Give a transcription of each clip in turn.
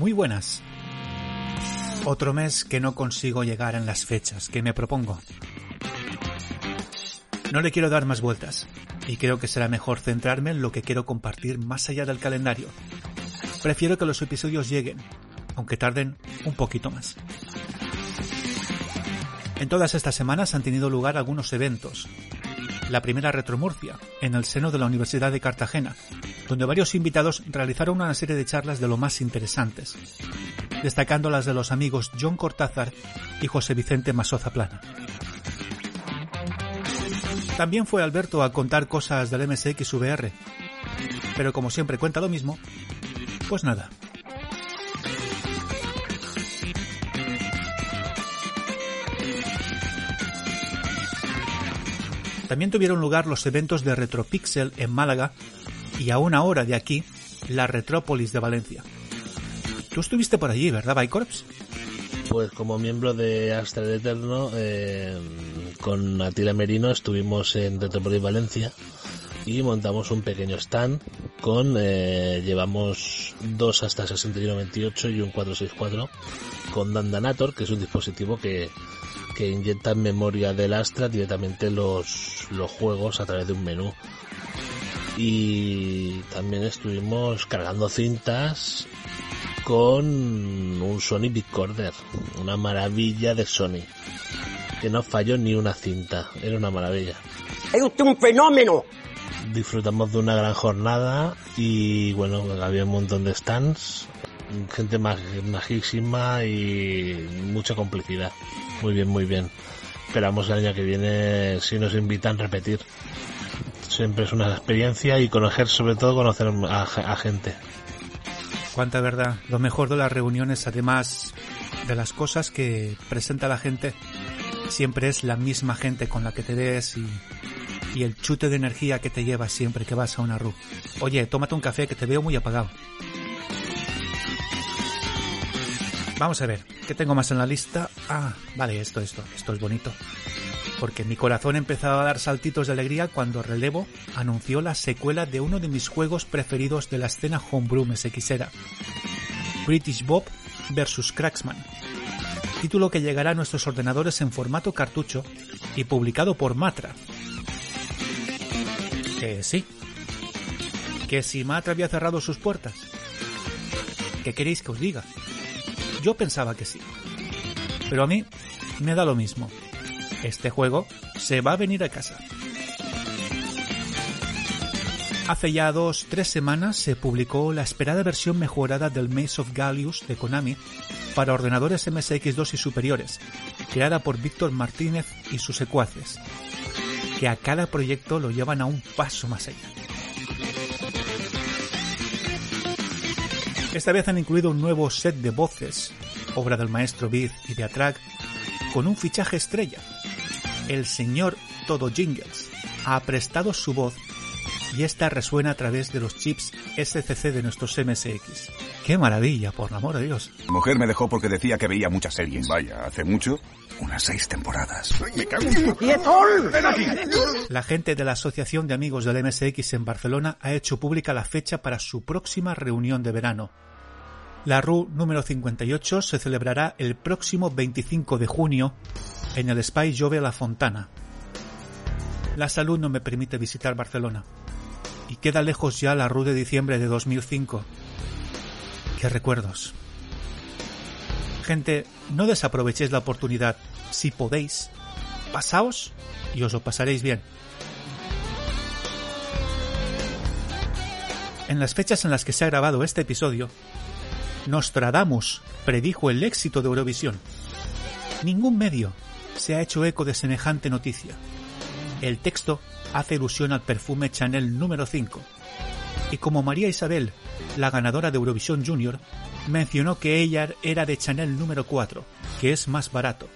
Muy buenas. Otro mes que no consigo llegar en las fechas que me propongo. No le quiero dar más vueltas y creo que será mejor centrarme en lo que quiero compartir más allá del calendario. Prefiero que los episodios lleguen, aunque tarden un poquito más. En todas estas semanas han tenido lugar algunos eventos. La primera Retromurcia, en el seno de la Universidad de Cartagena, donde varios invitados realizaron una serie de charlas de lo más interesantes, destacando las de los amigos John Cortázar y José Vicente Masoza Plana. También fue Alberto a contar cosas del MSX VR, pero como siempre cuenta lo mismo, pues nada. También tuvieron lugar los eventos de Retropixel en Málaga y a una hora de aquí, la Retrópolis de Valencia. Tú estuviste por allí, ¿verdad, Bicorps? Pues como miembro de Astra Eterno, eh, con Atila Merino estuvimos en Retrópolis Valencia y montamos un pequeño stand con, eh, llevamos dos hasta 6128 y un 464 con Dandanator, que es un dispositivo que, que inyecta en memoria del Astra directamente los, los juegos a través de un menú y también estuvimos cargando cintas con un Sony Bitcorder, una maravilla de Sony, que no falló ni una cinta, era una maravilla. ¡Es usted un fenómeno! Disfrutamos de una gran jornada y bueno, había un montón de stands, gente majísima y mucha complicidad. Muy bien, muy bien. Esperamos el año que viene, si nos invitan, repetir siempre es una experiencia y conocer, sobre todo, conocer a, gente. Cuánta verdad. Lo mejor de las reuniones, además de las cosas que presenta la gente, siempre es la misma gente con la que te ves y, y el chute de energía que te llevas siempre que vas a una RU. Oye, tómate un café que te veo muy apagado. Vamos a ver, ¿qué tengo más en la lista? Ah, vale, esto, esto, esto es bonito porque mi corazón empezaba a dar saltitos de alegría cuando Relevo anunció la secuela de uno de mis juegos preferidos de la escena homebrew MSXera, British Bob vs. Cracksman, título que llegará a nuestros ordenadores en formato cartucho y publicado por Matra. Que sí, que si Matra había cerrado sus puertas. ¿Qué queréis que os diga? Yo pensaba que sí. Pero a mí me da lo mismo este juego se va a venir a casa. Hace ya dos, tres semanas se publicó la esperada versión mejorada del Maze of Gallius de Konami para ordenadores MSX2 y superiores, creada por Víctor Martínez y sus secuaces, que a cada proyecto lo llevan a un paso más allá. Esta vez han incluido un nuevo set de voces, obra del maestro Biz y de Atrac, con un fichaje estrella, el señor Todo Jingles ha prestado su voz y esta resuena a través de los chips SCC de nuestros MSX. ¡Qué maravilla, por el amor de Dios! Mi mujer me dejó porque decía que veía muchas series. Vaya, hace mucho. Unas seis temporadas. ¡Me cago ¡Ven aquí! La gente de la Asociación de Amigos del MSX en Barcelona ha hecho pública la fecha para su próxima reunión de verano. La RU número 58 se celebrará el próximo 25 de junio en el Spy Jove La Fontana. La salud no me permite visitar Barcelona y queda lejos ya la RU de diciembre de 2005. ¡Qué recuerdos! Gente, no desaprovechéis la oportunidad. Si podéis, pasaos y os lo pasaréis bien. En las fechas en las que se ha grabado este episodio, Nostradamus predijo el éxito de Eurovisión. Ningún medio se ha hecho eco de semejante noticia. El texto hace ilusión al perfume Chanel número 5. Y como María Isabel, la ganadora de Eurovisión Junior, mencionó que ella era de Chanel número 4, que es más barato.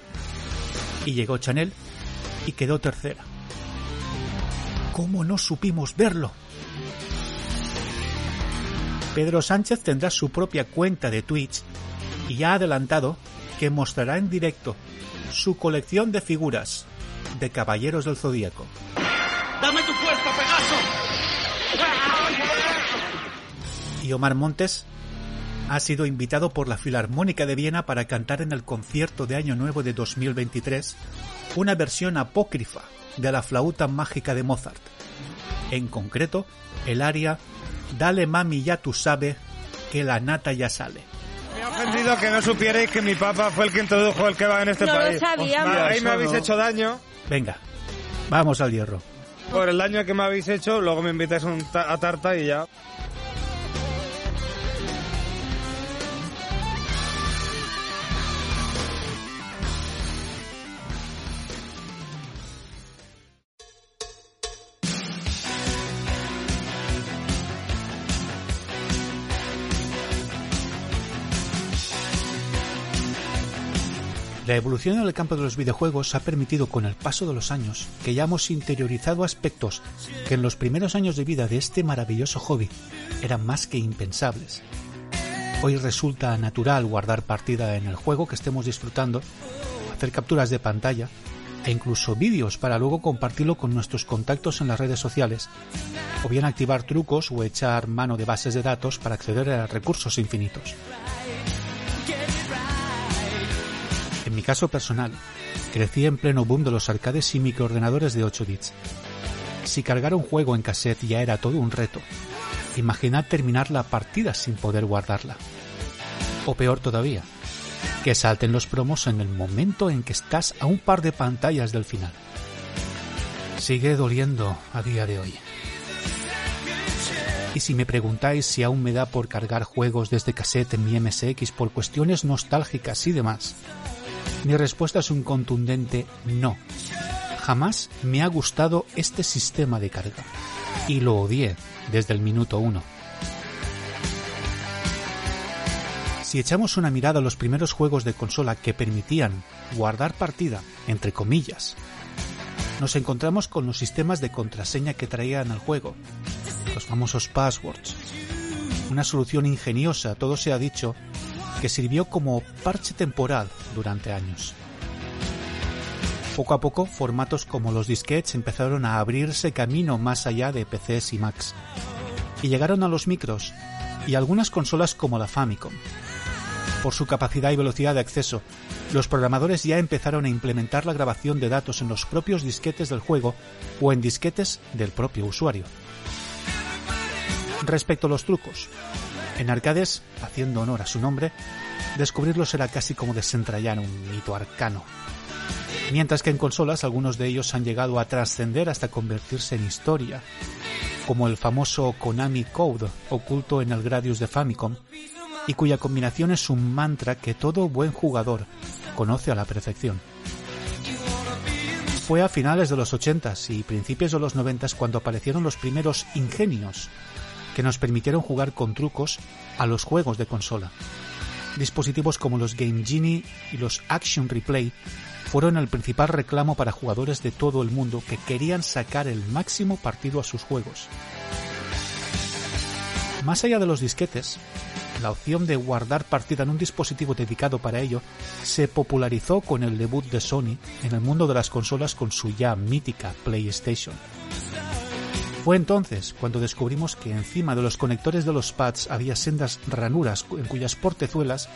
Y llegó Chanel y quedó tercera. ¿Cómo no supimos verlo? Pedro Sánchez tendrá su propia cuenta de Twitch y ha adelantado que mostrará en directo su colección de figuras de Caballeros del Zodíaco. ¡Dame tu cuerpo, Pegaso! Y Omar Montes ha sido invitado por la Filarmónica de Viena para cantar en el concierto de Año Nuevo de 2023 una versión apócrifa de la flauta mágica de Mozart. En concreto, el aria Dale mami ya tú sabe que la nata ya sale. Me ha ofendido que no supierais que mi papá fue el que introdujo el kebab en este No lo país. sabíamos. Ahí me habéis hecho daño. Venga, vamos al hierro. Por el daño que me habéis hecho, luego me invitáis a tarta y ya. La evolución en el campo de los videojuegos ha permitido con el paso de los años que hayamos interiorizado aspectos que en los primeros años de vida de este maravilloso hobby eran más que impensables. Hoy resulta natural guardar partida en el juego que estemos disfrutando, hacer capturas de pantalla e incluso vídeos para luego compartirlo con nuestros contactos en las redes sociales, o bien activar trucos o echar mano de bases de datos para acceder a recursos infinitos. En mi caso personal, crecí en pleno boom de los arcades y microordenadores de 8 bits. Si cargar un juego en cassette ya era todo un reto, imaginad terminar la partida sin poder guardarla. O peor todavía, que salten los promos en el momento en que estás a un par de pantallas del final. Sigue doliendo a día de hoy. Y si me preguntáis si aún me da por cargar juegos desde cassette en mi MSX por cuestiones nostálgicas y demás, mi respuesta es un contundente no. Jamás me ha gustado este sistema de carga. Y lo odié desde el minuto uno. Si echamos una mirada a los primeros juegos de consola que permitían guardar partida, entre comillas, nos encontramos con los sistemas de contraseña que traían al juego, los famosos passwords. Una solución ingeniosa, todo se ha dicho, que sirvió como parche temporal durante años. Poco a poco, formatos como los disquetes empezaron a abrirse camino más allá de PCs y Macs, y llegaron a los micros y algunas consolas como la Famicom. Por su capacidad y velocidad de acceso, los programadores ya empezaron a implementar la grabación de datos en los propios disquetes del juego o en disquetes del propio usuario. Respecto a los trucos, en arcades, haciendo honor a su nombre, descubrirlos era casi como desentrañar un mito arcano. Mientras que en consolas algunos de ellos han llegado a trascender hasta convertirse en historia, como el famoso Konami Code oculto en el Gradius de Famicom, y cuya combinación es un mantra que todo buen jugador conoce a la perfección. Fue a finales de los 80s y principios de los 90s cuando aparecieron los primeros ingenios que nos permitieron jugar con trucos a los juegos de consola. Dispositivos como los Game Genie y los Action Replay fueron el principal reclamo para jugadores de todo el mundo que querían sacar el máximo partido a sus juegos. Más allá de los disquetes, la opción de guardar partida en un dispositivo dedicado para ello se popularizó con el debut de Sony en el mundo de las consolas con su ya mítica PlayStation. Fue entonces cuando descubrimos que encima de los conectores de los pads había sendas ranuras en cuyas portezuelas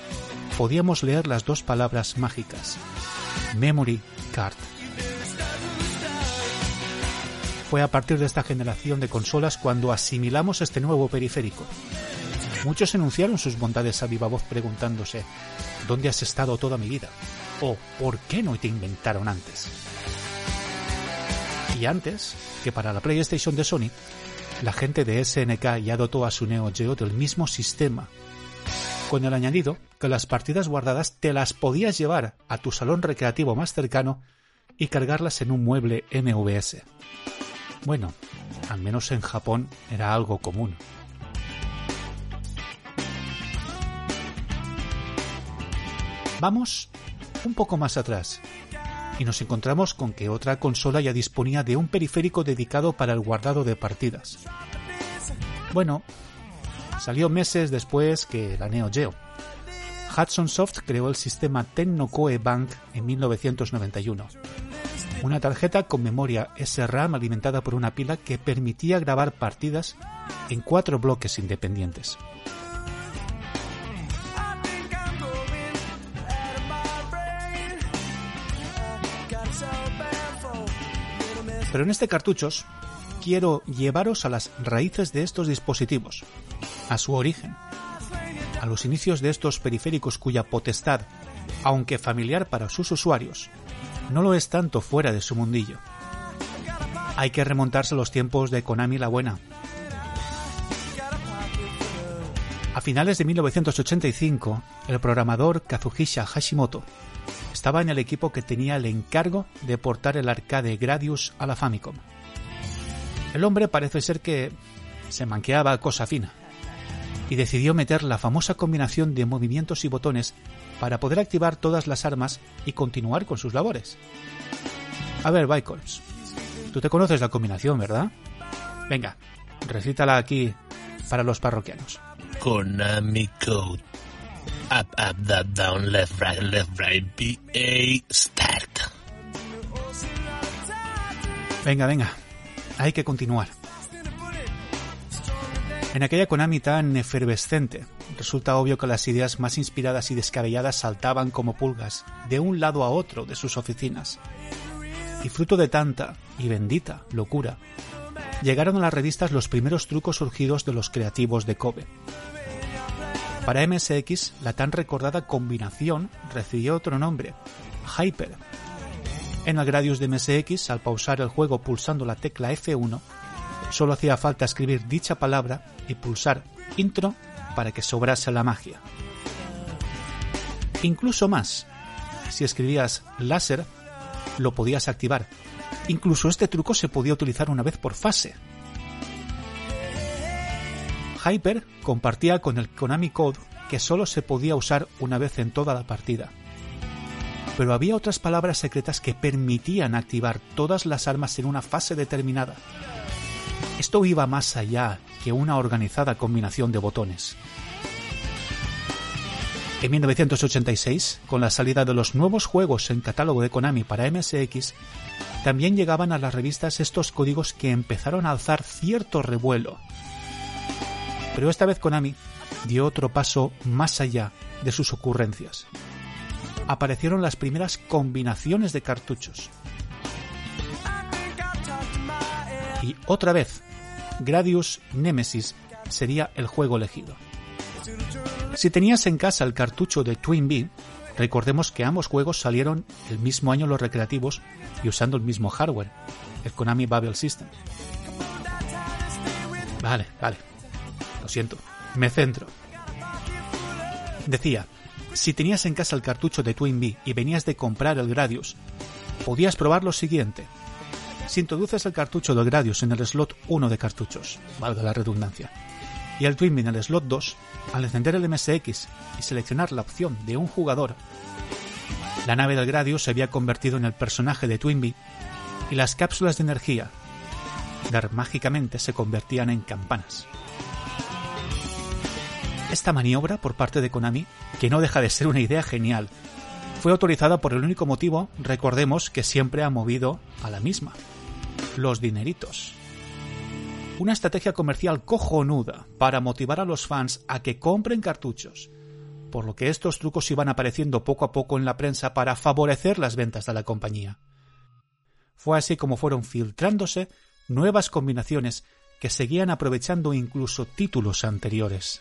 podíamos leer las dos palabras mágicas, Memory Card. Fue a partir de esta generación de consolas cuando asimilamos este nuevo periférico. Muchos enunciaron sus bondades a viva voz preguntándose, ¿dónde has estado toda mi vida? o ¿por qué no te inventaron antes? Y antes, que para la PlayStation de Sony, la gente de SNK ya dotó a su Neo Geo del mismo sistema, con el añadido que las partidas guardadas te las podías llevar a tu salón recreativo más cercano y cargarlas en un mueble MVS. Bueno, al menos en Japón era algo común. Vamos un poco más atrás y nos encontramos con que otra consola ya disponía de un periférico dedicado para el guardado de partidas. Bueno, salió meses después que la Neo Geo. Hudson Soft creó el sistema Tennokoe Bank en 1991. Una tarjeta con memoria SRAM alimentada por una pila que permitía grabar partidas en cuatro bloques independientes. Pero en este cartuchos quiero llevaros a las raíces de estos dispositivos, a su origen, a los inicios de estos periféricos cuya potestad, aunque familiar para sus usuarios, no lo es tanto fuera de su mundillo. Hay que remontarse a los tiempos de Konami la Buena. A finales de 1985, el programador Kazuhisa Hashimoto estaba en el equipo que tenía el encargo de portar el arcade Gradius a la Famicom. El hombre parece ser que se manqueaba cosa fina y decidió meter la famosa combinación de movimientos y botones para poder activar todas las armas y continuar con sus labores. A ver, Bicols, tú te conoces la combinación, ¿verdad? Venga, recítala aquí para los parroquianos. Konami Code. Up, up, down, down, left, right, left, right, B, A, start. Venga, venga, hay que continuar. En aquella Konami tan efervescente, resulta obvio que las ideas más inspiradas y descabelladas saltaban como pulgas de un lado a otro de sus oficinas. Y fruto de tanta y bendita locura, llegaron a las revistas los primeros trucos surgidos de los creativos de Kobe. Para MSX, la tan recordada combinación recibió otro nombre, Hyper. En el Gradius de MSX, al pausar el juego pulsando la tecla F1, solo hacía falta escribir dicha palabra y pulsar intro para que sobrase la magia. Incluso más, si escribías láser, lo podías activar. Incluso este truco se podía utilizar una vez por fase. Hyper compartía con el Konami Code que solo se podía usar una vez en toda la partida. Pero había otras palabras secretas que permitían activar todas las armas en una fase determinada. Esto iba más allá que una organizada combinación de botones. En 1986, con la salida de los nuevos juegos en catálogo de Konami para MSX, también llegaban a las revistas estos códigos que empezaron a alzar cierto revuelo. Pero esta vez Konami dio otro paso más allá de sus ocurrencias. Aparecieron las primeras combinaciones de cartuchos. Y otra vez, Gradius Nemesis sería el juego elegido. Si tenías en casa el cartucho de Twin Bee, recordemos que ambos juegos salieron el mismo año los recreativos y usando el mismo hardware, el Konami Babel System. Vale, vale. Lo siento. Me centro. Decía, si tenías en casa el cartucho de Twin Bee y venías de comprar el Gradius, podías probar lo siguiente. Si introduces el cartucho del Gradius en el slot 1 de cartuchos, valga la redundancia, y el Twin Bee en el slot 2, al encender el MSX y seleccionar la opción de un jugador, la nave del Gradius se había convertido en el personaje de Twin Bee y las cápsulas de energía, mágicamente se convertían en campanas. Esta maniobra por parte de Konami, que no deja de ser una idea genial, fue autorizada por el único motivo, recordemos, que siempre ha movido a la misma. Los dineritos. Una estrategia comercial cojonuda para motivar a los fans a que compren cartuchos, por lo que estos trucos iban apareciendo poco a poco en la prensa para favorecer las ventas de la compañía. Fue así como fueron filtrándose nuevas combinaciones que seguían aprovechando incluso títulos anteriores.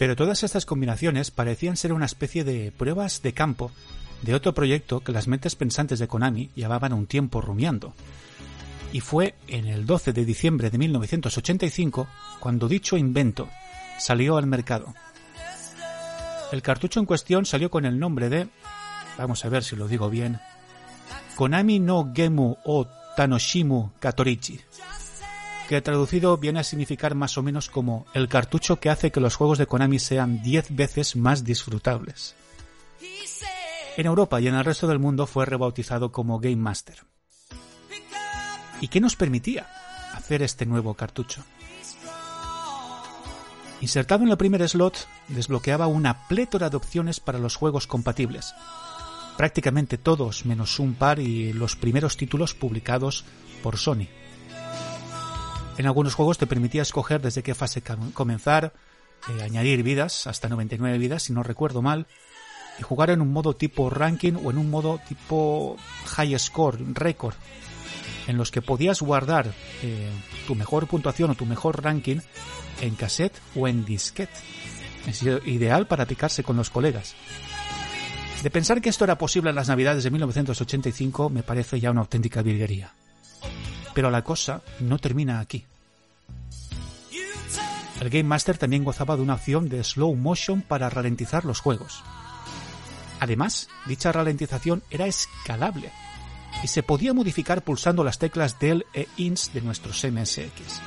Pero todas estas combinaciones parecían ser una especie de pruebas de campo de otro proyecto que las mentes pensantes de Konami llevaban un tiempo rumiando. Y fue en el 12 de diciembre de 1985 cuando dicho invento salió al mercado. El cartucho en cuestión salió con el nombre de, vamos a ver si lo digo bien, Konami no Gemu o Tanoshimu Katorichi, que traducido viene a significar más o menos como el cartucho que hace que los juegos de Konami sean 10 veces más disfrutables. En Europa y en el resto del mundo fue rebautizado como Game Master. ¿Y qué nos permitía hacer este nuevo cartucho? Insertado en el primer slot, desbloqueaba una plétora de opciones para los juegos compatibles. Prácticamente todos, menos un par y los primeros títulos publicados por Sony. En algunos juegos te permitía escoger desde qué fase comenzar, eh, añadir vidas, hasta 99 vidas, si no recuerdo mal, y jugar en un modo tipo ranking o en un modo tipo high score, récord, en los que podías guardar eh, tu mejor puntuación o tu mejor ranking en cassette o en disquete. Es ideal para picarse con los colegas. De pensar que esto era posible en las navidades de 1985 me parece ya una auténtica virguería. Pero la cosa no termina aquí. El Game Master también gozaba de una opción de slow motion para ralentizar los juegos. Además, dicha ralentización era escalable y se podía modificar pulsando las teclas del e INS de nuestros MSX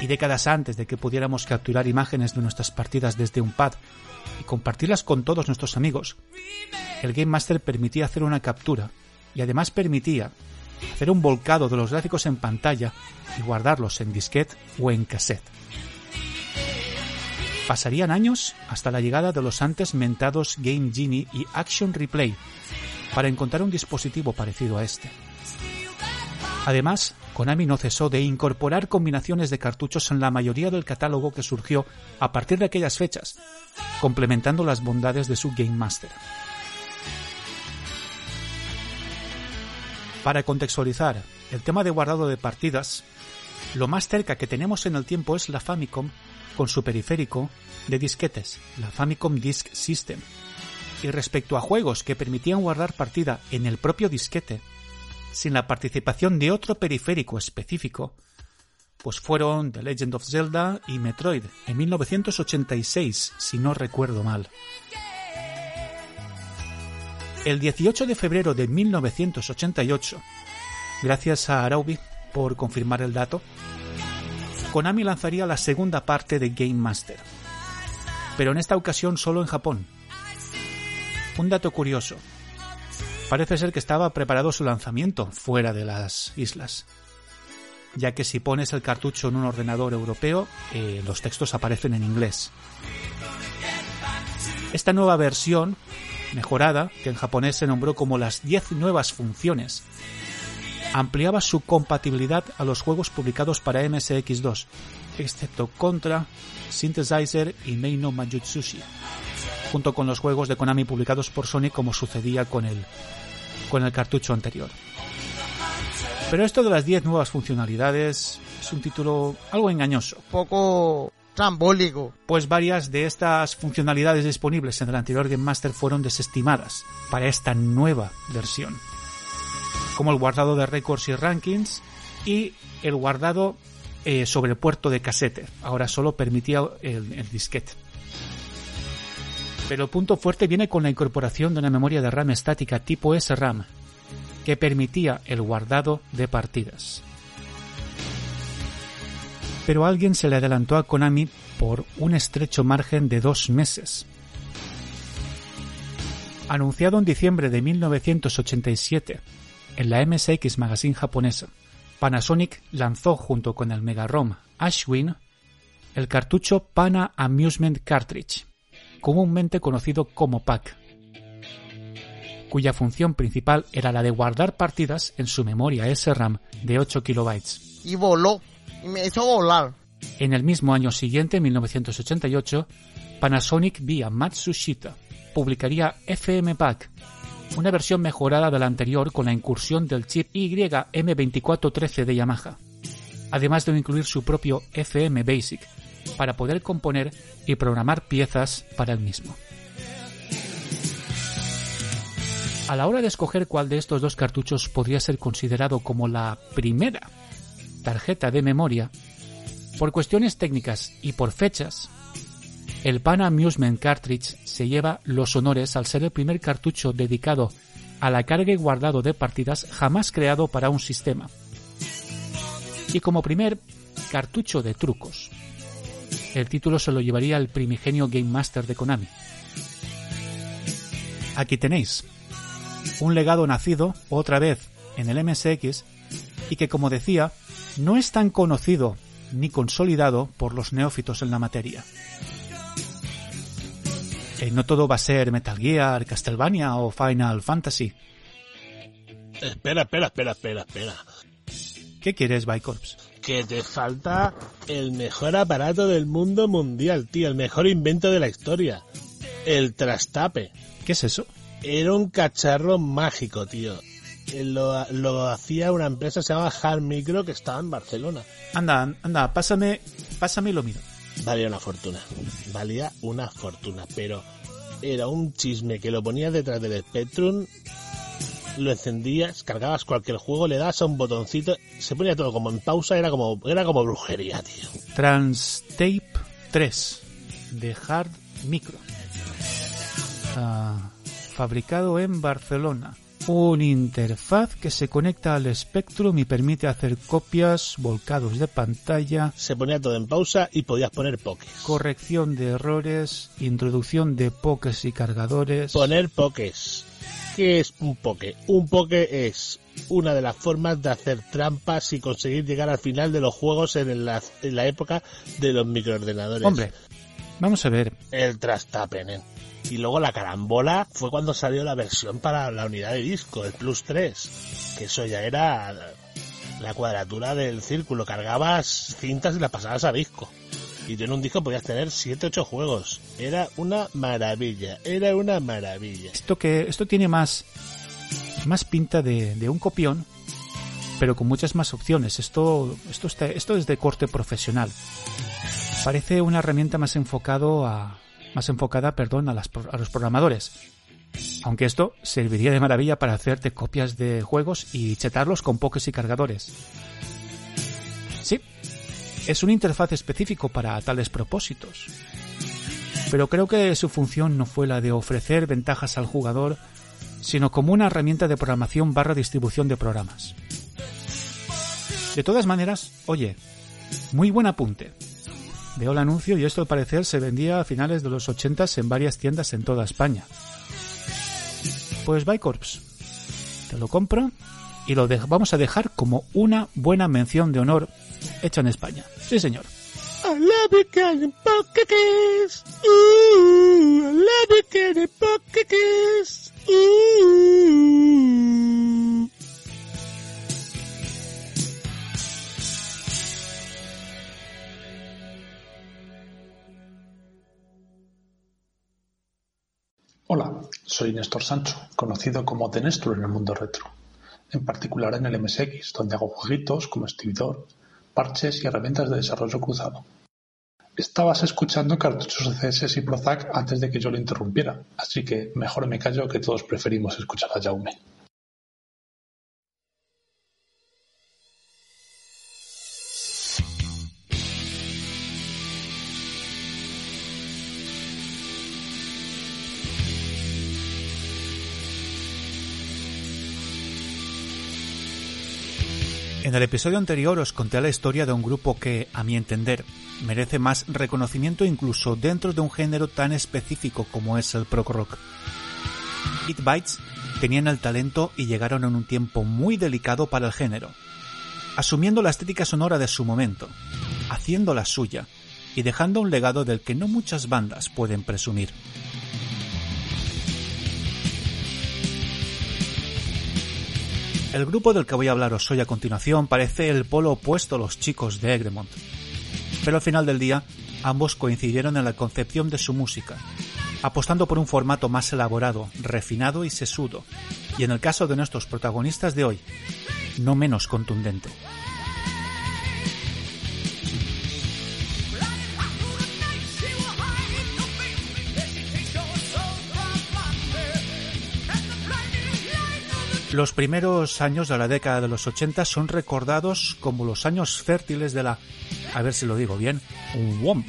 y décadas antes de que pudiéramos capturar imágenes de nuestras partidas desde un pad y compartirlas con todos nuestros amigos, el Game Master permitía hacer una captura y además permitía hacer un volcado de los gráficos en pantalla y guardarlos en disquete o en cassette. Pasarían años hasta la llegada de los antes mentados Game Genie y Action Replay para encontrar un dispositivo parecido a este. Además, Konami no cesó de incorporar combinaciones de cartuchos en la mayoría del catálogo que surgió a partir de aquellas fechas, complementando las bondades de su Game Master. Para contextualizar el tema de guardado de partidas, lo más cerca que tenemos en el tiempo es la Famicom con su periférico de disquetes, la Famicom Disk System. Y respecto a juegos que permitían guardar partida en el propio disquete, sin la participación de otro periférico específico, pues fueron The Legend of Zelda y Metroid en 1986, si no recuerdo mal. El 18 de febrero de 1988, gracias a Araubi por confirmar el dato, Konami lanzaría la segunda parte de Game Master, pero en esta ocasión solo en Japón. Un dato curioso, Parece ser que estaba preparado su lanzamiento fuera de las islas, ya que si pones el cartucho en un ordenador europeo, eh, los textos aparecen en inglés. Esta nueva versión, mejorada, que en japonés se nombró como las 10 nuevas funciones, ampliaba su compatibilidad a los juegos publicados para MSX2, excepto Contra, Synthesizer y Meino Majutsushi junto con los juegos de Konami publicados por Sony como sucedía con el, con el cartucho anterior. Pero esto de las 10 nuevas funcionalidades es un título algo engañoso. Poco Pues varias de estas funcionalidades disponibles en el anterior Game Master fueron desestimadas para esta nueva versión. Como el guardado de récords y rankings y el guardado eh, sobre el puerto de casete. Ahora solo permitía el, el disquete. Pero el punto fuerte viene con la incorporación de una memoria de RAM estática tipo SRAM, que permitía el guardado de partidas. Pero alguien se le adelantó a Konami por un estrecho margen de dos meses. Anunciado en diciembre de 1987 en la MSX Magazine japonesa, Panasonic lanzó junto con el Mega ROM Ashwin el cartucho Pana Amusement Cartridge, comúnmente conocido como pack, cuya función principal era la de guardar partidas en su memoria SRAM de 8 kilobytes. Y voló, En el mismo año siguiente, 1988, Panasonic vía Matsushita publicaría FM Pack, una versión mejorada de la anterior con la incursión del chip YM2413 de Yamaha, además de incluir su propio FM Basic, para poder componer y programar piezas para el mismo. A la hora de escoger cuál de estos dos cartuchos podría ser considerado como la primera tarjeta de memoria, por cuestiones técnicas y por fechas, el Pan Amusement Cartridge se lleva los honores al ser el primer cartucho dedicado a la carga y guardado de partidas jamás creado para un sistema. Y como primer cartucho de trucos, el título se lo llevaría el primigenio Game Master de Konami. Aquí tenéis un legado nacido otra vez en el MSX y que, como decía, no es tan conocido ni consolidado por los neófitos en la materia. Eh, no todo va a ser Metal Gear, Castlevania o Final Fantasy. Espera, espera, espera, espera, espera. ¿Qué quieres, Bicorps? Que te falta el mejor aparato del mundo mundial, tío. El mejor invento de la historia. El trastape. ¿Qué es eso? Era un cacharro mágico, tío. Eh, Lo, lo hacía una empresa que se llama Hard Micro que estaba en Barcelona. Anda, anda, pásame, pásame y lo miro. Valía una fortuna. Valía una fortuna. Pero era un chisme que lo ponías detrás del Spectrum, lo encendías, cargabas cualquier juego, le das a un botoncito, se ponía todo como en pausa, era como, era como brujería, tío. Transtape 3 de Hard Micro. Ah, fabricado en Barcelona. Un interfaz que se conecta al Spectrum y permite hacer copias, volcados de pantalla, Se ponía todo en pausa y podías poner pokés. corrección de errores, introducción de pokés y cargadores. Poner pokés. ¿Qué es un poke? Un poke es una de las formas de hacer trampas y conseguir llegar al final de los juegos en la, en la época de los microordenadores. Hombre, vamos a ver. el trastape, nen. Y luego la carambola fue cuando salió la versión para la unidad de disco, el Plus 3. Que eso ya era la cuadratura del círculo. Cargabas cintas y las pasabas a disco. Y tú en un disco podías tener 7, 8 juegos. Era una maravilla, era una maravilla. Esto que esto tiene más más pinta de, de un copión, pero con muchas más opciones. Esto esto esto es de corte profesional. Parece una herramienta más enfocado a más enfocada, perdón, a, los programadores. Aunque esto serviría de maravilla para hacerte copias de juegos y chetarlos con pokés y cargadores. Sí, es un interfaz específico para tales propósitos. Pero creo que su función no fue la de ofrecer ventajas al jugador, sino como una herramienta de programación barra distribución de programas. De todas maneras, oye, muy buen apunte. Veo el anuncio y esto al parecer se vendía a finales de los 80 en varias tiendas en toda España. Pues Bicorps, te lo compro y lo vamos a dejar como una buena mención de honor hecha en España. Sí, señor. Hola, soy Néstor Sancho, conocido como The Néstor en el mundo retro, en particular en el MSX, donde hago jueguitos como escribidor, parches y herramientas de desarrollo cruzado. Estabas escuchando cartuchos CSS y Prozac antes de que yo lo interrumpiera, así que mejor me callo que todos preferimos escuchar a Jaume. El episodio anterior os conté la historia de un grupo que, a mi entender, merece más reconocimiento incluso dentro de un género tan específico como es el prog rock. It Bites tenían el talento y llegaron en un tiempo muy delicado para el género, asumiendo la estética sonora de su momento, haciéndola suya y dejando un legado del que no muchas bandas pueden presumir. El grupo del que voy a hablaros hoy a continuación parece el polo opuesto a los chicos de Egremont. Pero al final del día, ambos coincidieron en la concepción de su música, apostando por un formato más elaborado, refinado y sesudo, y en el caso de nuestros protagonistas de hoy, no menos contundente. Los primeros años de la década de los 80 son recordados como los años fértiles de la, a ver si lo digo bien, womp.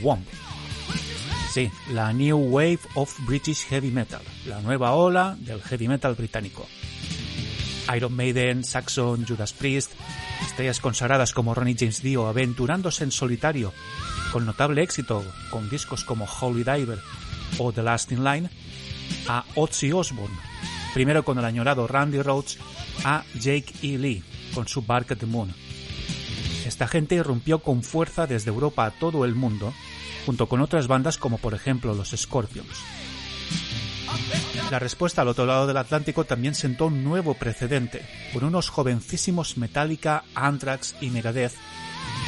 Womp. Sí, la New Wave of British Heavy Metal, la nueva ola del heavy metal británico. Iron Maiden, Saxon, Judas Priest, estrellas consagradas como Ronnie James Dio aventurándose en solitario, con notable éxito con discos como Holy Diver o The Last in Line, a Ozzy Osbourne, primero con el añorado Randy Rhodes a Jake E. Lee con su Bark at the Moon. Esta gente irrumpió con fuerza desde Europa a todo el mundo, junto con otras bandas como por ejemplo los Scorpions. La respuesta al otro lado del Atlántico también sentó un nuevo precedente, con unos jovencísimos Metallica, Anthrax y Megadeth,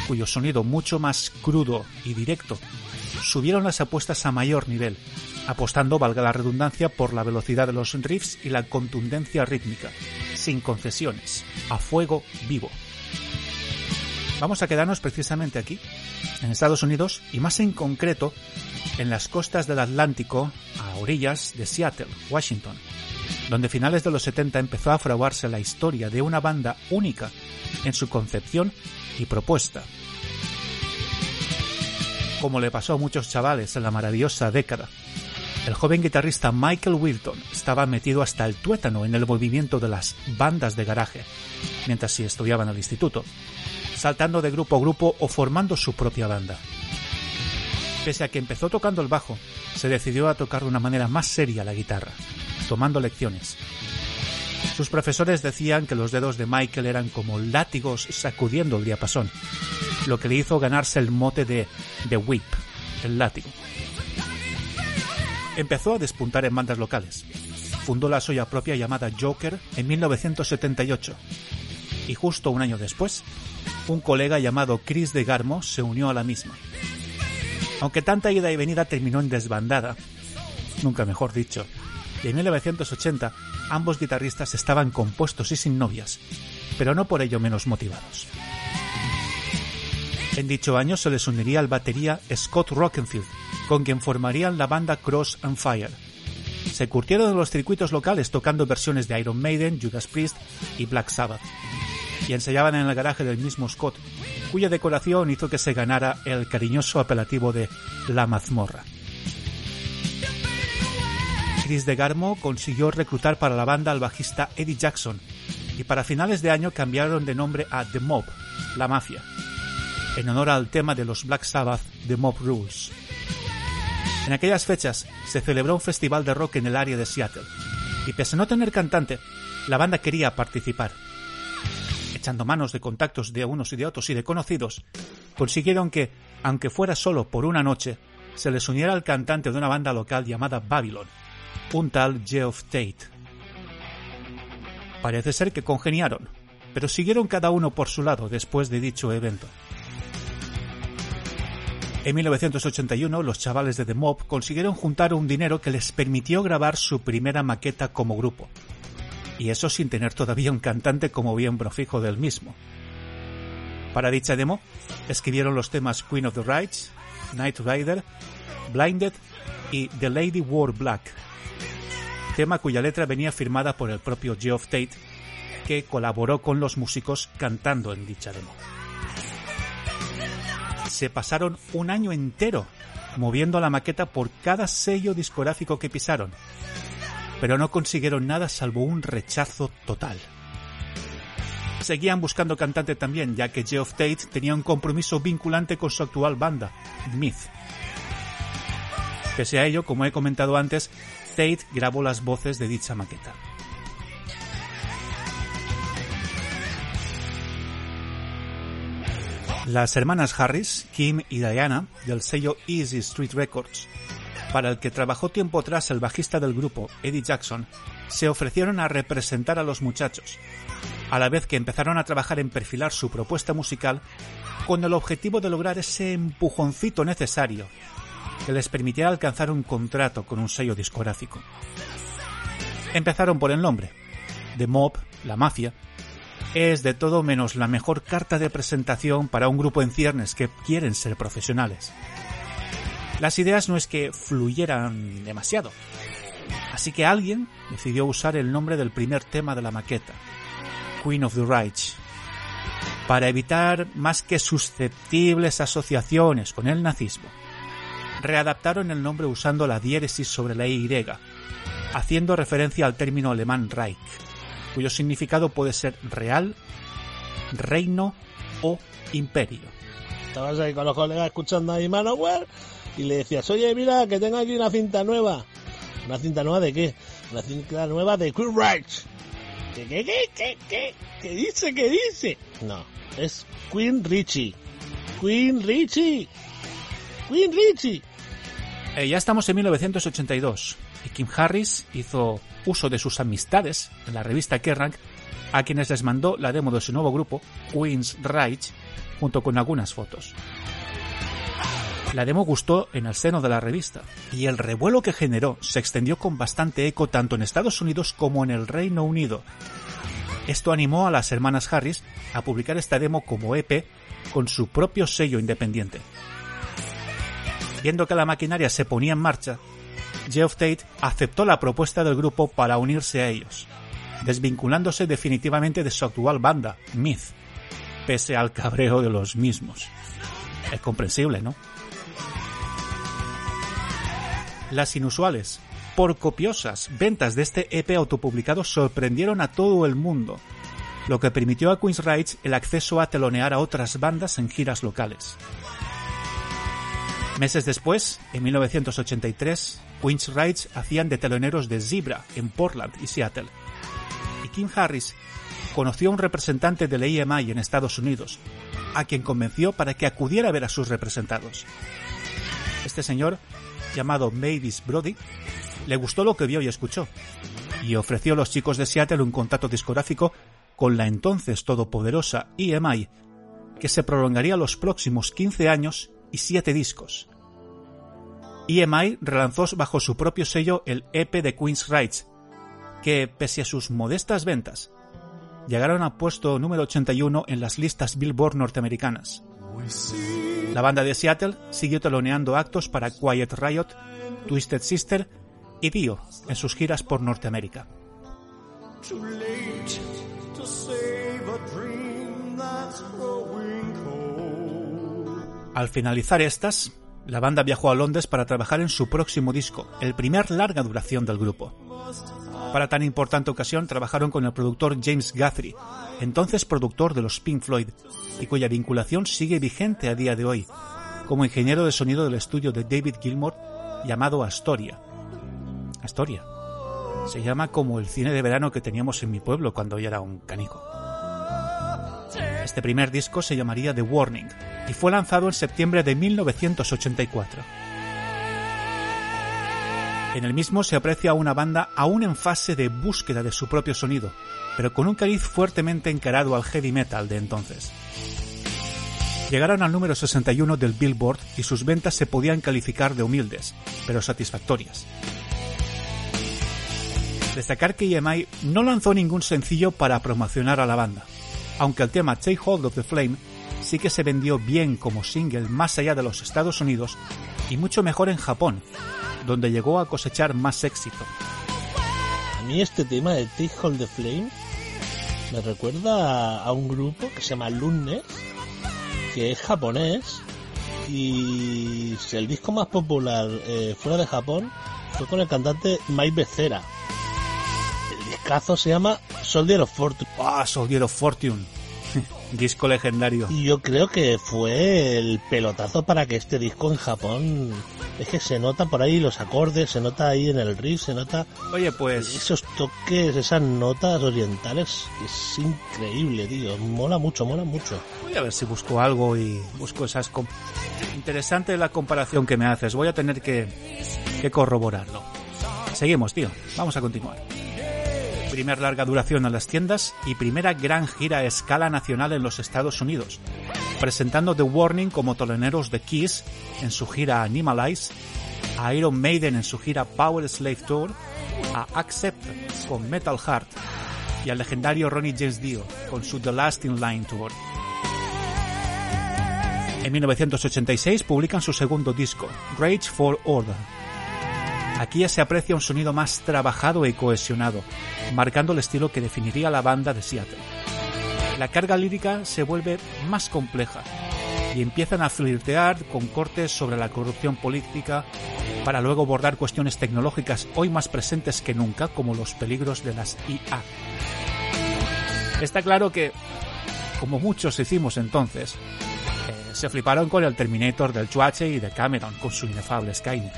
cuyo sonido mucho más crudo y directo subieron las apuestas a mayor nivel, apostando, valga la redundancia, por la velocidad de los riffs y la contundencia rítmica, sin concesiones, a fuego vivo. Vamos a quedarnos precisamente aquí, en Estados Unidos, y más en concreto, en las costas del Atlántico, a orillas de Seattle, Washington, donde a finales de los 70 empezó a fraguarse la historia de una banda única en su concepción y propuesta. Como le pasó a muchos chavales en la maravillosa década, el joven guitarrista Michael Wilton estaba metido hasta el tuétano en el movimiento de las bandas de garaje, mientras si estudiaba en el instituto, saltando de grupo a grupo o formando su propia banda. Pese a que empezó tocando el bajo, se decidió a tocar de una manera más seria la guitarra, tomando lecciones. Sus profesores decían que los dedos de Michael eran como látigos sacudiendo el diapasón, lo que le hizo ganarse el mote de The Whip, el látigo. Empezó a despuntar en bandas locales. Fundó la suya propia llamada Joker en 1978 y justo un año después, un colega llamado Chris de Garmo se unió a la misma. Aunque tanta ida y venida terminó en desbandada, nunca mejor dicho, y en 1980 ambos guitarristas estaban compuestos y sin novias, pero no por ello menos motivados. En dicho año se les uniría al batería Scott Rockenfield, con quien formarían la banda Cross and Fire. Se curtieron en los circuitos locales tocando versiones de Iron Maiden, Judas Priest y Black Sabbath, y ensayaban en el garaje del mismo Scott, cuya decoración hizo que se ganara el cariñoso apelativo de La Mazmorra. Chris de Garmo consiguió reclutar para la banda al bajista Eddie Jackson, y para finales de año cambiaron de nombre a The Mob, la mafia, en honor al tema de los Black Sabbath The Mob Rules. En aquellas fechas se celebró un festival de rock en el área de Seattle, y pese a no tener cantante, la banda quería participar. Echando manos de contactos de unos y de otros y de conocidos, consiguieron que, aunque fuera solo por una noche, se les uniera al cantante de una banda local llamada Babylon, un tal Geoff Tate. Parece ser que congeniaron, pero siguieron cada uno por su lado después de dicho evento. En 1981, los chavales de The Mob consiguieron juntar un dinero que les permitió grabar su primera maqueta como grupo. Y eso sin tener todavía un cantante como miembro fijo del mismo. Para dicha demo, escribieron los temas Queen of the Rights, Night Rider, Blinded y The Lady Wore Black, tema cuya letra venía firmada por el propio Geoff Tate, que colaboró con los músicos cantando en dicha demo se pasaron un año entero moviendo la maqueta por cada sello discográfico que pisaron, pero no consiguieron nada salvo un rechazo total. Seguían buscando cantante también, ya que Geoff Tate tenía un compromiso vinculante con su actual banda, Myth. Pese a ello, como he comentado antes, Tate grabó las voces de dicha maqueta. Las hermanas Harris, Kim y Diana, del sello Easy Street Records, para el que trabajó tiempo atrás el bajista del grupo, Eddie Jackson, se ofrecieron a representar a los muchachos, a la vez que empezaron a trabajar en perfilar su propuesta musical con el objetivo de lograr ese empujoncito necesario que les permitiera alcanzar un contrato con un sello discográfico. Empezaron por el nombre, The Mob, la mafia, es de todo menos la mejor carta de presentación para un grupo en ciernes que quieren ser profesionales. Las ideas no es que fluyeran demasiado, así que alguien decidió usar el nombre del primer tema de la maqueta, Queen of the Reich, para evitar más que susceptibles asociaciones con el nazismo. Readaptaron el nombre usando la diéresis sobre la Y, haciendo referencia al término alemán Reich cuyo significado puede ser real, reino o imperio. Estabas ahí con los colegas escuchando a mi Manowar y le decías, oye, mira, que tengo aquí una cinta nueva. ¿Una cinta nueva de qué? la cinta nueva de Queen Rage. ¿Qué, qué, qué, qué, qué? ¿Qué dice, qué dice? No, es Queen Richie. Queen Richie. Queen Richie. Eh, ya estamos en 1982 y Kim Harris hizo uso de sus amistades en la revista Kerrang a quienes les mandó la demo de su nuevo grupo, Queen's Rage, junto con algunas fotos. La demo gustó en el seno de la revista y el revuelo que generó se extendió con bastante eco tanto en Estados Unidos como en el Reino Unido. Esto animó a las hermanas Harris a publicar esta demo como EP con su propio sello independiente. Viendo que la maquinaria se ponía en marcha, Geoff Tate aceptó la propuesta del grupo para unirse a ellos, desvinculándose definitivamente de su actual banda, Myth, pese al cabreo de los mismos. Es comprensible, ¿no? Las inusuales, por copiosas ventas de este EP autopublicado sorprendieron a todo el mundo, lo que permitió a Queen's Rights el acceso a telonear a otras bandas en giras locales. Meses después, en 1983, Queen's Rights hacían de teloneros de Zebra en Portland y Seattle. Y Kim Harris conoció a un representante del EMI en Estados Unidos, a quien convenció para que acudiera a ver a sus representados. Este señor, llamado Mavis Brody, le gustó lo que vio y escuchó, y ofreció a los chicos de Seattle un contacto discográfico con la entonces todopoderosa EMI, que se prolongaría los próximos 15 años y 7 discos. EMI relanzó bajo su propio sello el EP de Queen's Rights, que, pese a sus modestas ventas, llegaron a puesto número 81 en las listas Billboard norteamericanas. La banda de Seattle siguió teloneando actos para Quiet Riot, Twisted Sister y Dio en sus giras por Norteamérica. Al finalizar estas, la banda viajó a Londres para trabajar en su próximo disco, el primer larga duración del grupo. Para tan importante ocasión trabajaron con el productor James Guthrie, entonces productor de los Pink Floyd, y cuya vinculación sigue vigente a día de hoy, como ingeniero de sonido del estudio de David Gilmour llamado Astoria. Astoria. Se llama como el cine de verano que teníamos en mi pueblo cuando yo era un canico. Este primer disco se llamaría The Warning y fue lanzado en septiembre de 1984. En el mismo se aprecia a una banda aún en fase de búsqueda de su propio sonido, pero con un cariz fuertemente encarado al heavy metal de entonces. Llegaron al número 61 del Billboard y sus ventas se podían calificar de humildes, pero satisfactorias. Destacar que EMI no lanzó ningún sencillo para promocionar a la banda, aunque el tema Take Hold of the Flame sí que se vendió bien como single más allá de los Estados Unidos y mucho mejor en Japón, donde llegó a cosechar más éxito. A mí este tema de Take Hold the Flame me recuerda a un grupo que se llama Lunnes, que es japonés y el disco más popular eh, fuera de Japón fue con el cantante Mai Becerra. El discazo se llama Soldier of Fortune. Ah, Soldier of Fortune. Disco legendario. Y yo creo que fue el pelotazo para que este disco en Japón es que se nota por ahí los acordes, se nota ahí en el riff, se nota Oye, pues esos toques, esas notas orientales, es increíble, tío, mola mucho, mola mucho. voy a ver si busco algo y busco esas com- interesante la comparación que me haces. Voy a tener que que corroborarlo. Seguimos, tío. Vamos a continuar. Primer larga duración en las tiendas y primera gran gira a escala nacional en los Estados Unidos, presentando The Warning como toleneros de Kiss en su gira Animalize, a Iron Maiden en su gira Power Slave Tour, a Accept con Metal Heart y al legendario Ronnie James Dio con su The Last in Line Tour. En 1986 publican su segundo disco, Rage for Order. Aquí ya se aprecia un sonido más trabajado y cohesionado, marcando el estilo que definiría la banda de Seattle. La carga lírica se vuelve más compleja y empiezan a flirtear con cortes sobre la corrupción política para luego abordar cuestiones tecnológicas hoy más presentes que nunca, como los peligros de las IA. Está claro que, como muchos hicimos entonces, eh, se fliparon con el Terminator del Chuache y de Cameron con su inefable Skynet.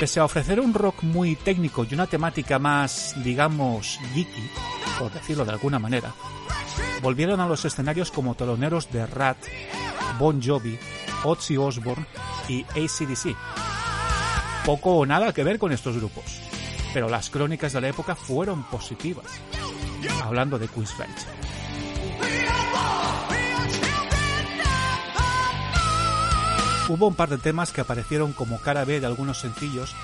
Pese a ofrecer un rock muy técnico y una temática más, digamos, geeky, por decirlo de alguna manera, volvieron a los escenarios como teloneros de Rat, Bon Jovi, Ozzy Osbourne y ACDC. Poco o nada que ver con estos grupos, pero las crónicas de la época fueron positivas. Hablando de Queen's Hubo un par de temas que aparecieron como cara B de algunos sencillos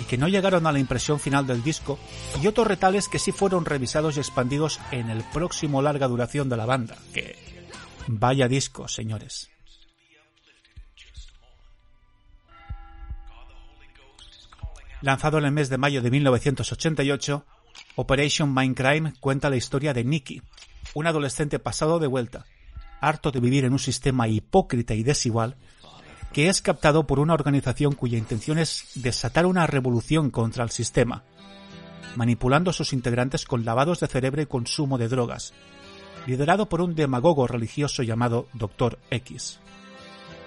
y que no llegaron a la impresión final del disco, y otros retales que sí fueron revisados y expandidos en el próximo larga duración de la banda, que vaya disco, señores. Lanzado en el mes de mayo de 1988, Operation Mindcrime cuenta la historia de Nicky, un adolescente pasado de vuelta, harto de vivir en un sistema hipócrita y desigual, que es captado por una organización cuya intención es desatar una revolución contra el sistema, manipulando a sus integrantes con lavados de cerebro y consumo de drogas, liderado por un demagogo religioso llamado Dr. X.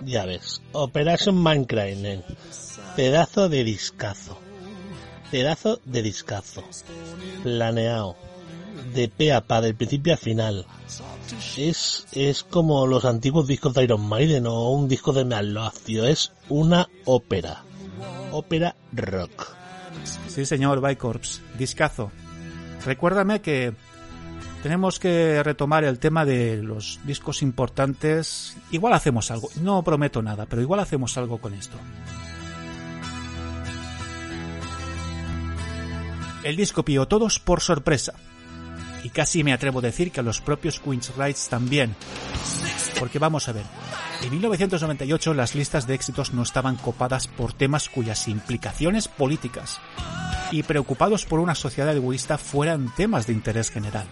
Ya ves, Operation pedazo de discazo, pedazo de discazo, planeado, de pe a pa, del principio a final. Es, es como los antiguos discos de Iron Maiden o un disco de Mealocio. Es una ópera. Ópera rock. Sí, señor Bicorps. Discazo. Recuérdame que tenemos que retomar el tema de los discos importantes. Igual hacemos algo. No prometo nada, pero igual hacemos algo con esto. El disco pilló todos por sorpresa y casi me atrevo a decir que a los propios Queen's Rights también. Porque vamos a ver, en 1998 las listas de éxitos no estaban copadas por temas cuyas implicaciones políticas y preocupados por una sociedad egoísta fueran temas de interés general.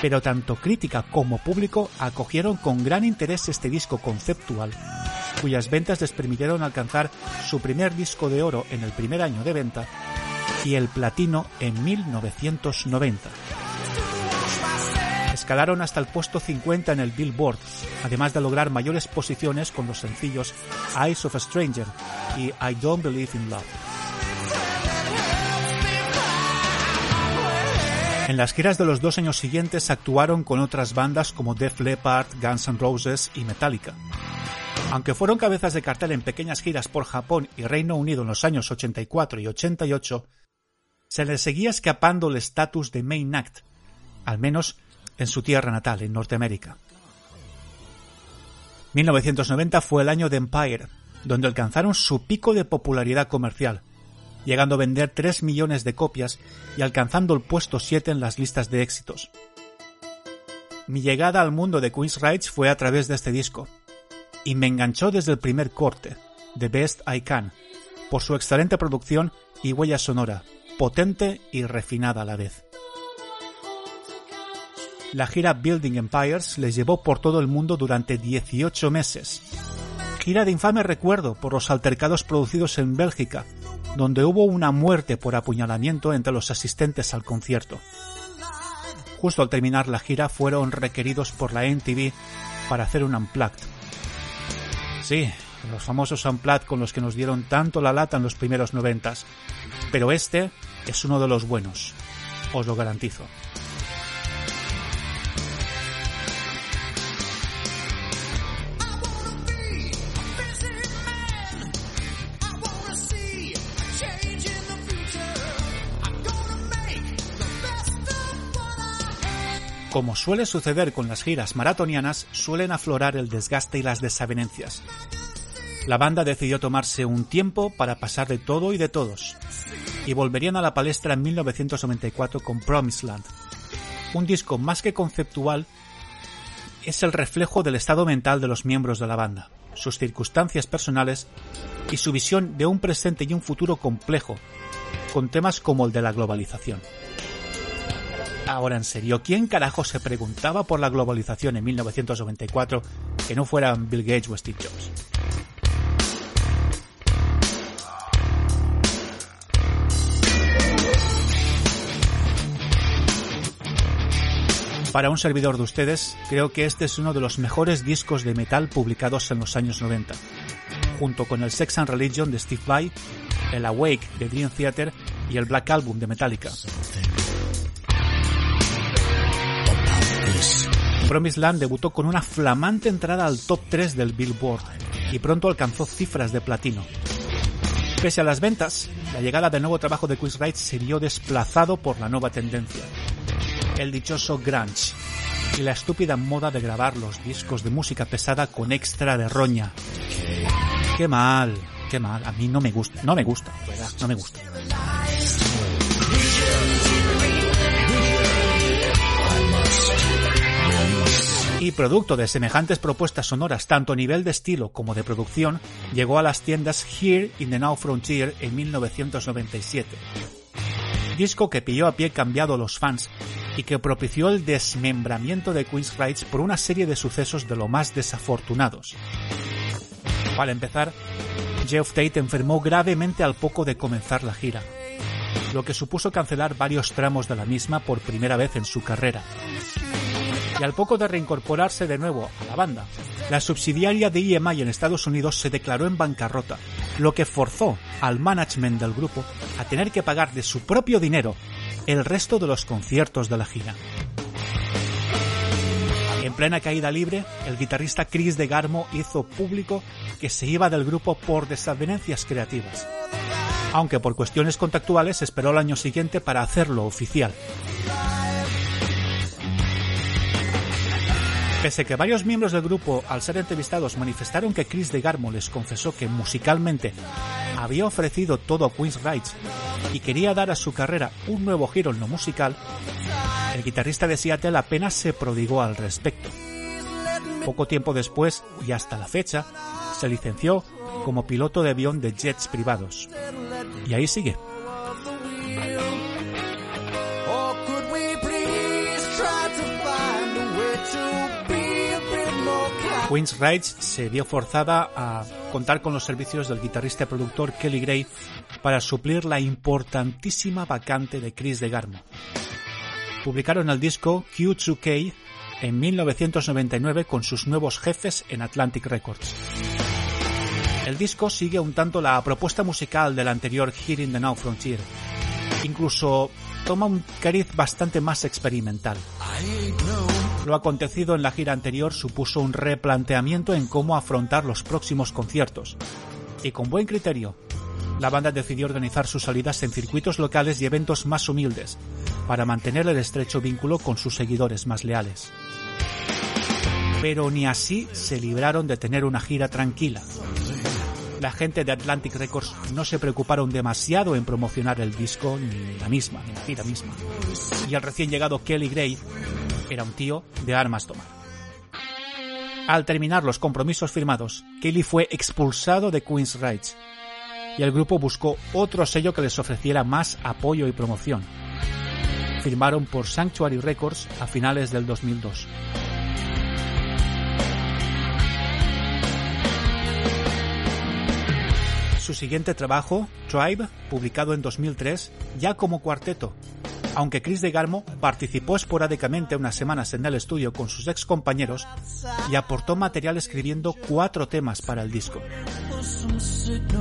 Pero tanto crítica como público acogieron con gran interés este disco conceptual, cuyas ventas les permitieron alcanzar su primer disco de oro en el primer año de venta y el platino en 1990. Escalaron hasta el puesto 50 en el Billboard, además de lograr mayores posiciones con los sencillos Eyes of a Stranger y I Don't Believe in Love. En las giras de los dos años siguientes actuaron con otras bandas como Def Leppard, Guns N' Roses y Metallica. Aunque fueron cabezas de cartel en pequeñas giras por Japón y Reino Unido en los años 84 y 88, se le seguía escapando el estatus de main act, al menos en su tierra natal, en Norteamérica. 1990 fue el año de Empire, donde alcanzaron su pico de popularidad comercial, llegando a vender 3 millones de copias y alcanzando el puesto 7 en las listas de éxitos. Mi llegada al mundo de Queen's Rights fue a través de este disco, y me enganchó desde el primer corte, The Best I Can, por su excelente producción y huella sonora, potente y refinada a la vez. La gira Building Empires les llevó por todo el mundo durante 18 meses. Gira de infame recuerdo por los altercados producidos en Bélgica, donde hubo una muerte por apuñalamiento entre los asistentes al concierto. Justo al terminar la gira fueron requeridos por la NTV para hacer un unplugged. Sí, los famosos unplugged con los que nos dieron tanto la lata en los primeros noventas, pero este es uno de los buenos, os lo garantizo. Como suele suceder con las giras maratonianas, suelen aflorar el desgaste y las desavenencias. La banda decidió tomarse un tiempo para pasar de todo y de todos, y volverían a la palestra en 1994 con Promised Land. Un disco más que conceptual, es el reflejo del estado mental de los miembros de la banda, sus circunstancias personales y su visión de un presente y un futuro complejo, con temas como el de la globalización. Ahora en serio, ¿quién carajo se preguntaba por la globalización en 1994 que no fueran Bill Gates o Steve Jobs? Para un servidor de ustedes, creo que este es uno de los mejores discos de metal publicados en los años 90, junto con el Sex and Religion de Steve Vai el Awake de Dream Theater y el Black Album de Metallica. Promised Land debutó con una flamante entrada al top 3 del Billboard y pronto alcanzó cifras de platino. Pese a las ventas, la llegada del nuevo trabajo de Chris Wright se vio desplazado por la nueva tendencia, el dichoso grunge y la estúpida moda de grabar los discos de música pesada con extra de roña. Qué mal, qué mal, a mí no me gusta, no me gusta, ¿verdad? No me gusta. Y producto de semejantes propuestas sonoras tanto a nivel de estilo como de producción, llegó a las tiendas Here in the Now Frontier en 1997. Disco que pilló a pie cambiado a los fans y que propició el desmembramiento de Queen's Rights por una serie de sucesos de lo más desafortunados. Para empezar, Geoff Tate enfermó gravemente al poco de comenzar la gira, lo que supuso cancelar varios tramos de la misma por primera vez en su carrera y al poco de reincorporarse de nuevo a la banda, la subsidiaria de EMI en Estados Unidos se declaró en bancarrota, lo que forzó al management del grupo a tener que pagar de su propio dinero el resto de los conciertos de la gira. En plena caída libre, el guitarrista Chris de Garmo hizo público que se iba del grupo por desavenencias creativas, aunque por cuestiones contactuales esperó el año siguiente para hacerlo oficial. Pese que varios miembros del grupo, al ser entrevistados, manifestaron que Chris de Garmo les confesó que musicalmente había ofrecido todo a Queen's Rights y quería dar a su carrera un nuevo giro en lo musical, el guitarrista de Seattle apenas se prodigó al respecto. Poco tiempo después, y hasta la fecha, se licenció como piloto de avión de jets privados. Y ahí sigue. Queen's Rights se vio forzada a contar con los servicios del guitarrista y productor Kelly Gray para suplir la importantísima vacante de Chris de Garmo. Publicaron el disco Q2K en 1999 con sus nuevos jefes en Atlantic Records. El disco sigue un tanto la propuesta musical del anterior Here in the Now Frontier. Incluso toma un cariz bastante más experimental. Lo acontecido en la gira anterior supuso un replanteamiento en cómo afrontar los próximos conciertos. Y con buen criterio, la banda decidió organizar sus salidas en circuitos locales y eventos más humildes, para mantener el estrecho vínculo con sus seguidores más leales. Pero ni así se libraron de tener una gira tranquila la gente de Atlantic Records no se preocuparon demasiado en promocionar el disco ni la misma, ni la gira misma. Y el recién llegado Kelly Gray era un tío de armas tomar. Al terminar los compromisos firmados, Kelly fue expulsado de Queen's Rights y el grupo buscó otro sello que les ofreciera más apoyo y promoción. Firmaron por Sanctuary Records a finales del 2002. Su siguiente trabajo, Tribe, publicado en 2003, ya como cuarteto, aunque Chris de Garmo participó esporádicamente unas semanas en el estudio con sus ex compañeros y aportó material escribiendo cuatro temas para el disco.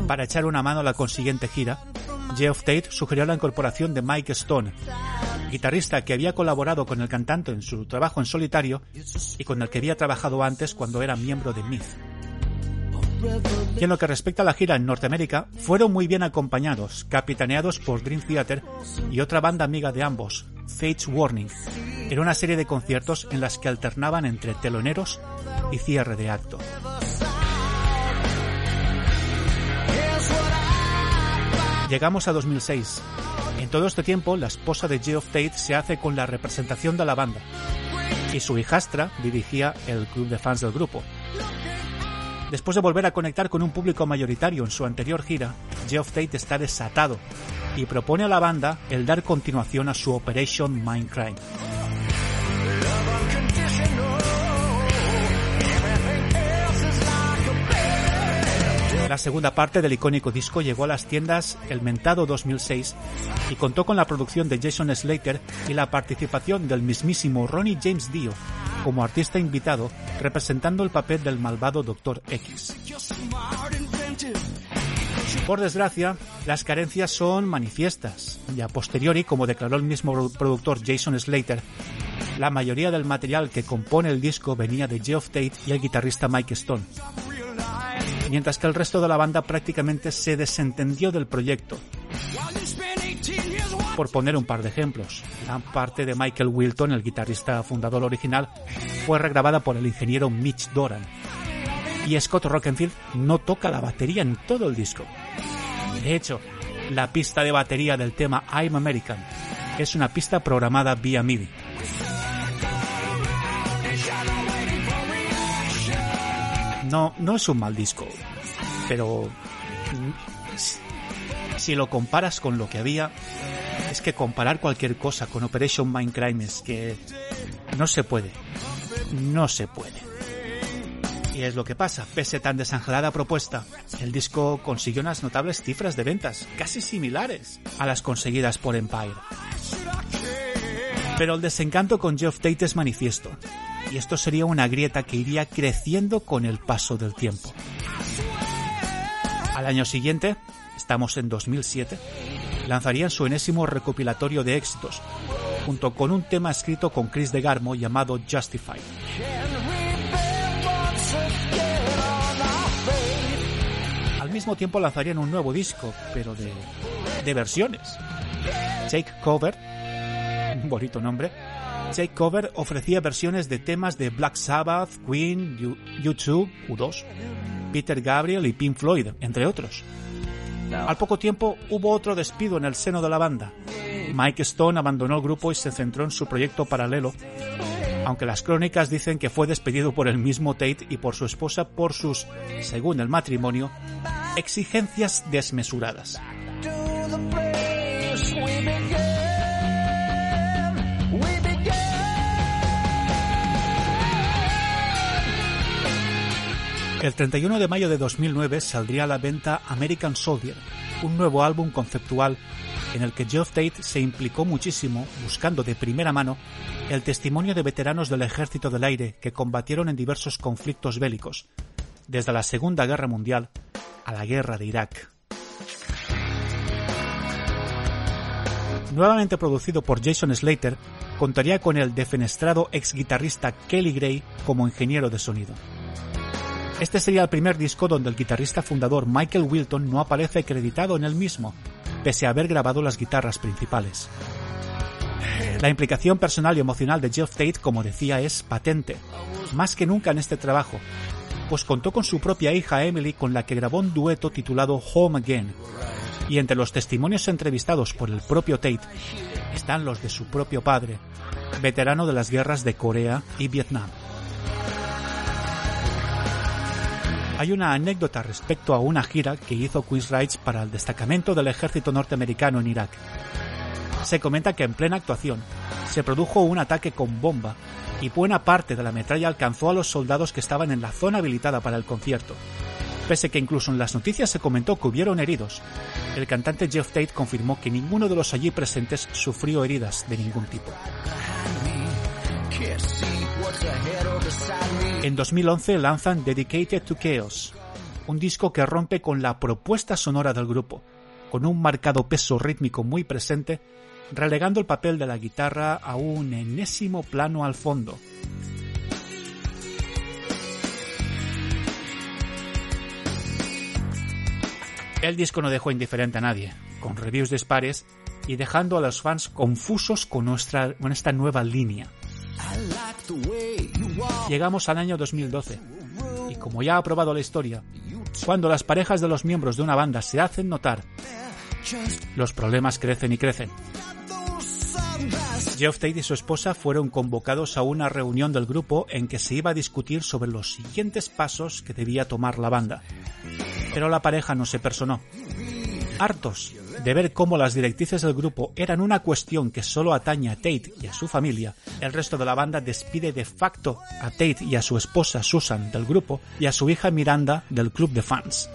Para echar una mano a la consiguiente gira, Geoff Tate sugirió la incorporación de Mike Stone, guitarrista que había colaborado con el cantante en su trabajo en solitario y con el que había trabajado antes cuando era miembro de Myth. Y en lo que respecta a la gira en Norteamérica, fueron muy bien acompañados, capitaneados por Dream Theater y otra banda amiga de ambos, Fates Warning, en una serie de conciertos en las que alternaban entre teloneros y cierre de acto. Llegamos a 2006. En todo este tiempo, la esposa de Geoff Tate se hace con la representación de la banda y su hijastra dirigía el club de fans del grupo. Después de volver a conectar con un público mayoritario en su anterior gira, Geoff Tate está desatado y propone a la banda el dar continuación a su Operation Mindcrime. La segunda parte del icónico disco llegó a las tiendas el mentado 2006 y contó con la producción de Jason Slater y la participación del mismísimo Ronnie James Dio como artista invitado representando el papel del malvado Dr. X. Por desgracia, las carencias son manifiestas y a posteriori, como declaró el mismo productor Jason Slater, la mayoría del material que compone el disco venía de Geoff Tate y el guitarrista Mike Stone, mientras que el resto de la banda prácticamente se desentendió del proyecto. Por poner un par de ejemplos, la parte de Michael Wilton, el guitarrista fundador original, fue regrabada por el ingeniero Mitch Doran, y Scott Rockenfield no toca la batería en todo el disco. De hecho, la pista de batería del tema I'm American es una pista programada vía MIDI. No, no es un mal disco, pero si lo comparas con lo que había, es que comparar cualquier cosa con Operation Mindcrime es que no se puede. No se puede. Y es lo que pasa, pese a tan desangelada propuesta, el disco consiguió unas notables cifras de ventas, casi similares a las conseguidas por Empire. Pero el desencanto con Geoff Tate es manifiesto, y esto sería una grieta que iría creciendo con el paso del tiempo. Al año siguiente, estamos en 2007, lanzarían su enésimo recopilatorio de éxitos, junto con un tema escrito con Chris DeGarmo llamado Justified. Al mismo tiempo lanzarían un nuevo disco, pero de, de versiones. Jake Cover, un bonito nombre, Jake Cover ofrecía versiones de temas de Black Sabbath, Queen, U2, U2, Peter Gabriel y Pink Floyd, entre otros. Al poco tiempo hubo otro despido en el seno de la banda. Mike Stone abandonó el grupo y se centró en su proyecto paralelo, aunque las crónicas dicen que fue despedido por el mismo Tate y por su esposa por sus, según el matrimonio, exigencias desmesuradas. El 31 de mayo de 2009 saldría a la venta American Soldier, un nuevo álbum conceptual en el que Geoff Tate se implicó muchísimo buscando de primera mano el testimonio de veteranos del Ejército del Aire que combatieron en diversos conflictos bélicos, desde la Segunda Guerra Mundial a la Guerra de Irak. Nuevamente producido por Jason Slater, contaría con el defenestrado ex guitarrista Kelly Gray como ingeniero de sonido. Este sería el primer disco donde el guitarrista fundador Michael Wilton no aparece acreditado en el mismo, pese a haber grabado las guitarras principales. La implicación personal y emocional de Jeff Tate, como decía, es patente, más que nunca en este trabajo, pues contó con su propia hija Emily con la que grabó un dueto titulado Home Again, y entre los testimonios entrevistados por el propio Tate están los de su propio padre, veterano de las guerras de Corea y Vietnam. Hay una anécdota respecto a una gira que hizo Wright para el destacamento del ejército norteamericano en Irak. Se comenta que en plena actuación se produjo un ataque con bomba y buena parte de la metralla alcanzó a los soldados que estaban en la zona habilitada para el concierto. Pese que incluso en las noticias se comentó que hubieron heridos, el cantante Jeff Tate confirmó que ninguno de los allí presentes sufrió heridas de ningún tipo. En 2011 lanzan Dedicated to Chaos, un disco que rompe con la propuesta sonora del grupo, con un marcado peso rítmico muy presente, relegando el papel de la guitarra a un enésimo plano al fondo. El disco no dejó indiferente a nadie, con reviews dispares y dejando a los fans confusos con, nuestra, con esta nueva línea. Llegamos al año 2012 y como ya ha probado la historia, cuando las parejas de los miembros de una banda se hacen notar, los problemas crecen y crecen. Geoff Tate y su esposa fueron convocados a una reunión del grupo en que se iba a discutir sobre los siguientes pasos que debía tomar la banda. Pero la pareja no se personó. Hartos de ver cómo las directrices del grupo eran una cuestión que solo atañe a Tate y a su familia, el resto de la banda despide de facto a Tate y a su esposa Susan del grupo y a su hija Miranda del club de fans.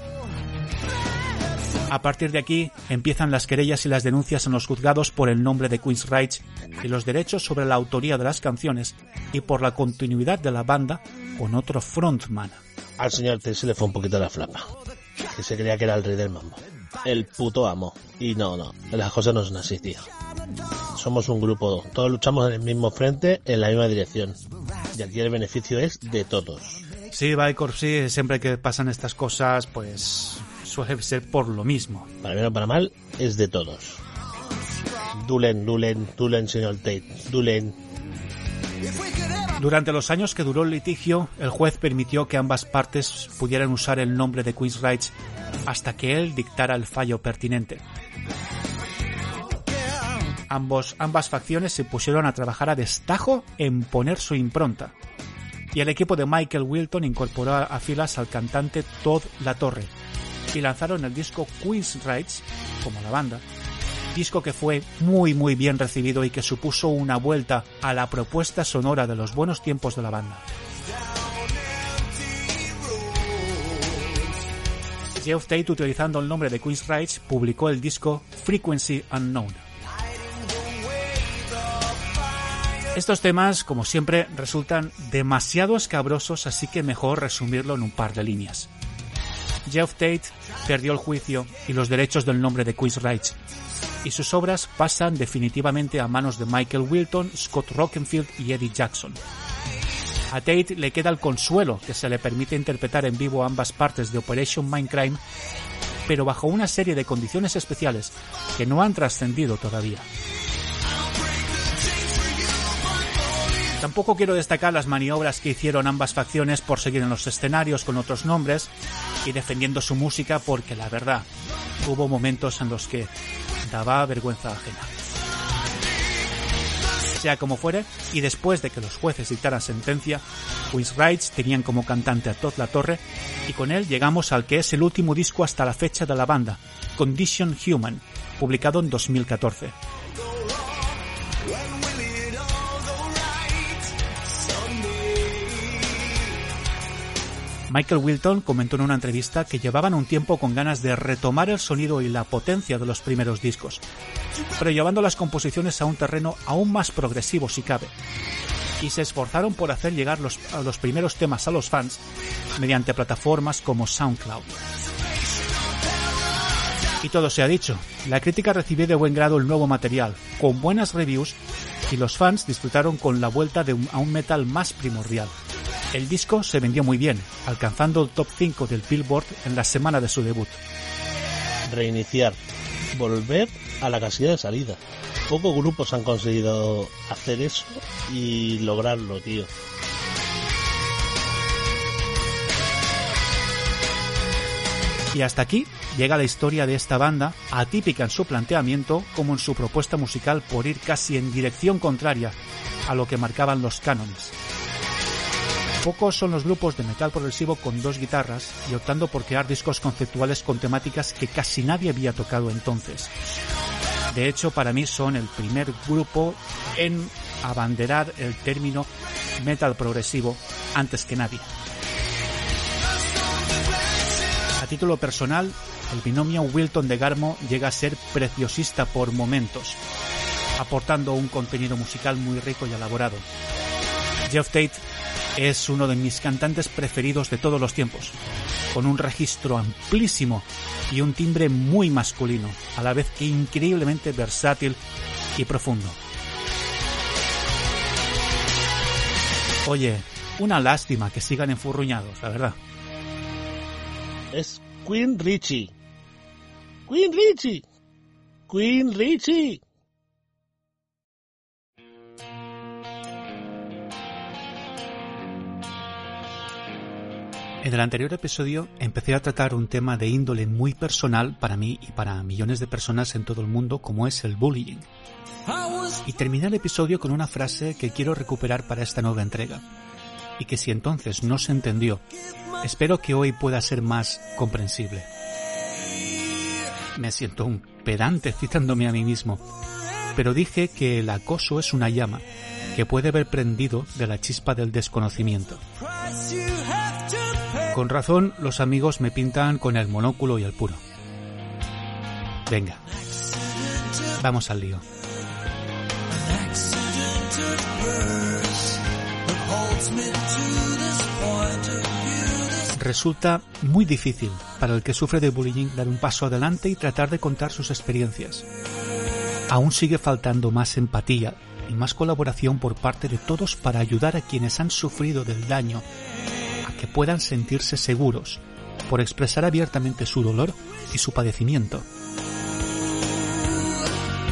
A partir de aquí empiezan las querellas y las denuncias en los juzgados por el nombre de Queen's Rights y los derechos sobre la autoría de las canciones y por la continuidad de la banda con otro frontman. Al señor Tate se le fue un poquito la flapa. que se creía que era el rey del mambo. El puto amo. Y no, no, las cosas no son así, tío. Somos un grupo, todos luchamos en el mismo frente, en la misma dirección. Y aquí el beneficio es de todos. Sí, Vicor, sí, siempre que pasan estas cosas, pues suele ser por lo mismo. Para bien o para mal, es de todos. Dulen, Dulen, Dulen, señor Tate, Dulen. Durante los años que duró el litigio, el juez permitió que ambas partes pudieran usar el nombre de Queen's Rights hasta que él dictara el fallo pertinente. Ambos, ambas facciones se pusieron a trabajar a destajo en poner su impronta. Y el equipo de Michael Wilton incorporó a filas al cantante Todd La Torre y lanzaron el disco Queen's Rights, como la banda, disco que fue muy muy bien recibido y que supuso una vuelta a la propuesta sonora de los buenos tiempos de la banda. Geoff Tate, utilizando el nombre de Queen's Rights, publicó el disco Frequency Unknown. Estos temas, como siempre, resultan demasiado escabrosos, así que mejor resumirlo en un par de líneas. Geoff Tate perdió el juicio y los derechos del nombre de Queen's Rights, y sus obras pasan definitivamente a manos de Michael Wilton, Scott Rockenfield y Eddie Jackson. A Tate le queda el consuelo que se le permite interpretar en vivo ambas partes de Operation Mindcrime, pero bajo una serie de condiciones especiales que no han trascendido todavía. Tampoco quiero destacar las maniobras que hicieron ambas facciones por seguir en los escenarios con otros nombres y defendiendo su música porque la verdad, hubo momentos en los que daba vergüenza ajena. Sea como fuere, y después de que los jueces dictaran sentencia, Rights tenían como cantante a Todd La Torre, y con él llegamos al que es el último disco hasta la fecha de la banda, Condition Human, publicado en 2014. Michael Wilton comentó en una entrevista que llevaban un tiempo con ganas de retomar el sonido y la potencia de los primeros discos, pero llevando las composiciones a un terreno aún más progresivo si cabe, y se esforzaron por hacer llegar los, primeros temas a los fans mediante plataformas como SoundCloud. Y todo se ha dicho, la crítica recibió de buen grado el nuevo material, con buenas reviews, y los fans disfrutaron con la vuelta de a un metal más primordial. El disco se vendió muy bien, alcanzando el top 5 del Billboard en la semana de su debut. Reiniciar. Volver a la casilla de salida. Pocos grupos han conseguido hacer eso y lograrlo, tío. Y hasta aquí llega la historia de esta banda, atípica en su planteamiento como en su propuesta musical por ir casi en dirección contraria a lo que marcaban los cánones. Pocos son los grupos de metal progresivo con dos guitarras y optando por crear discos conceptuales con temáticas que casi nadie había tocado entonces. De hecho, para mí son el primer grupo en abanderar el término metal progresivo antes que nadie. A título personal, el binomio Wilton de Garmo llega a ser preciosista por momentos, aportando un contenido musical muy rico y elaborado. Jeff Tate es uno de mis cantantes preferidos de todos los tiempos, con un registro amplísimo y un timbre muy masculino, a la vez que increíblemente versátil y profundo. Oye, una lástima que sigan enfurruñados, la verdad. Es Queen Richie. Queen Richie. Queen Richie. En el anterior episodio empecé a tratar un tema de índole muy personal para mí y para millones de personas en todo el mundo como es el bullying. Y terminé el episodio con una frase que quiero recuperar para esta nueva entrega. Y que si entonces no se entendió, espero que hoy pueda ser más comprensible. Me siento un pedante citándome a mí mismo, pero dije que el acoso es una llama que puede haber prendido de la chispa del desconocimiento. Con razón, los amigos me pintan con el monóculo y el puro. Venga, vamos al lío. Resulta muy difícil para el que sufre de bullying dar un paso adelante y tratar de contar sus experiencias. Aún sigue faltando más empatía y más colaboración por parte de todos para ayudar a quienes han sufrido del daño que puedan sentirse seguros por expresar abiertamente su dolor y su padecimiento.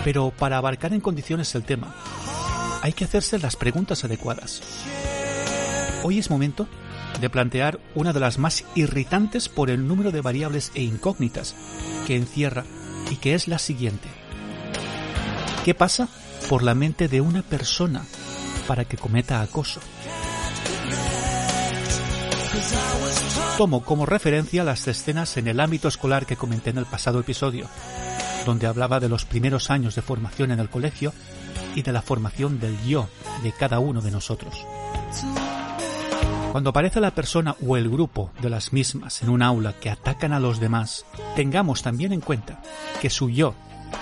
Pero para abarcar en condiciones el tema, hay que hacerse las preguntas adecuadas. Hoy es momento de plantear una de las más irritantes por el número de variables e incógnitas que encierra y que es la siguiente. ¿Qué pasa por la mente de una persona para que cometa acoso? Tomo como referencia las escenas en el ámbito escolar que comenté en el pasado episodio, donde hablaba de los primeros años de formación en el colegio y de la formación del yo de cada uno de nosotros. Cuando aparece la persona o el grupo de las mismas en un aula que atacan a los demás, tengamos también en cuenta que su yo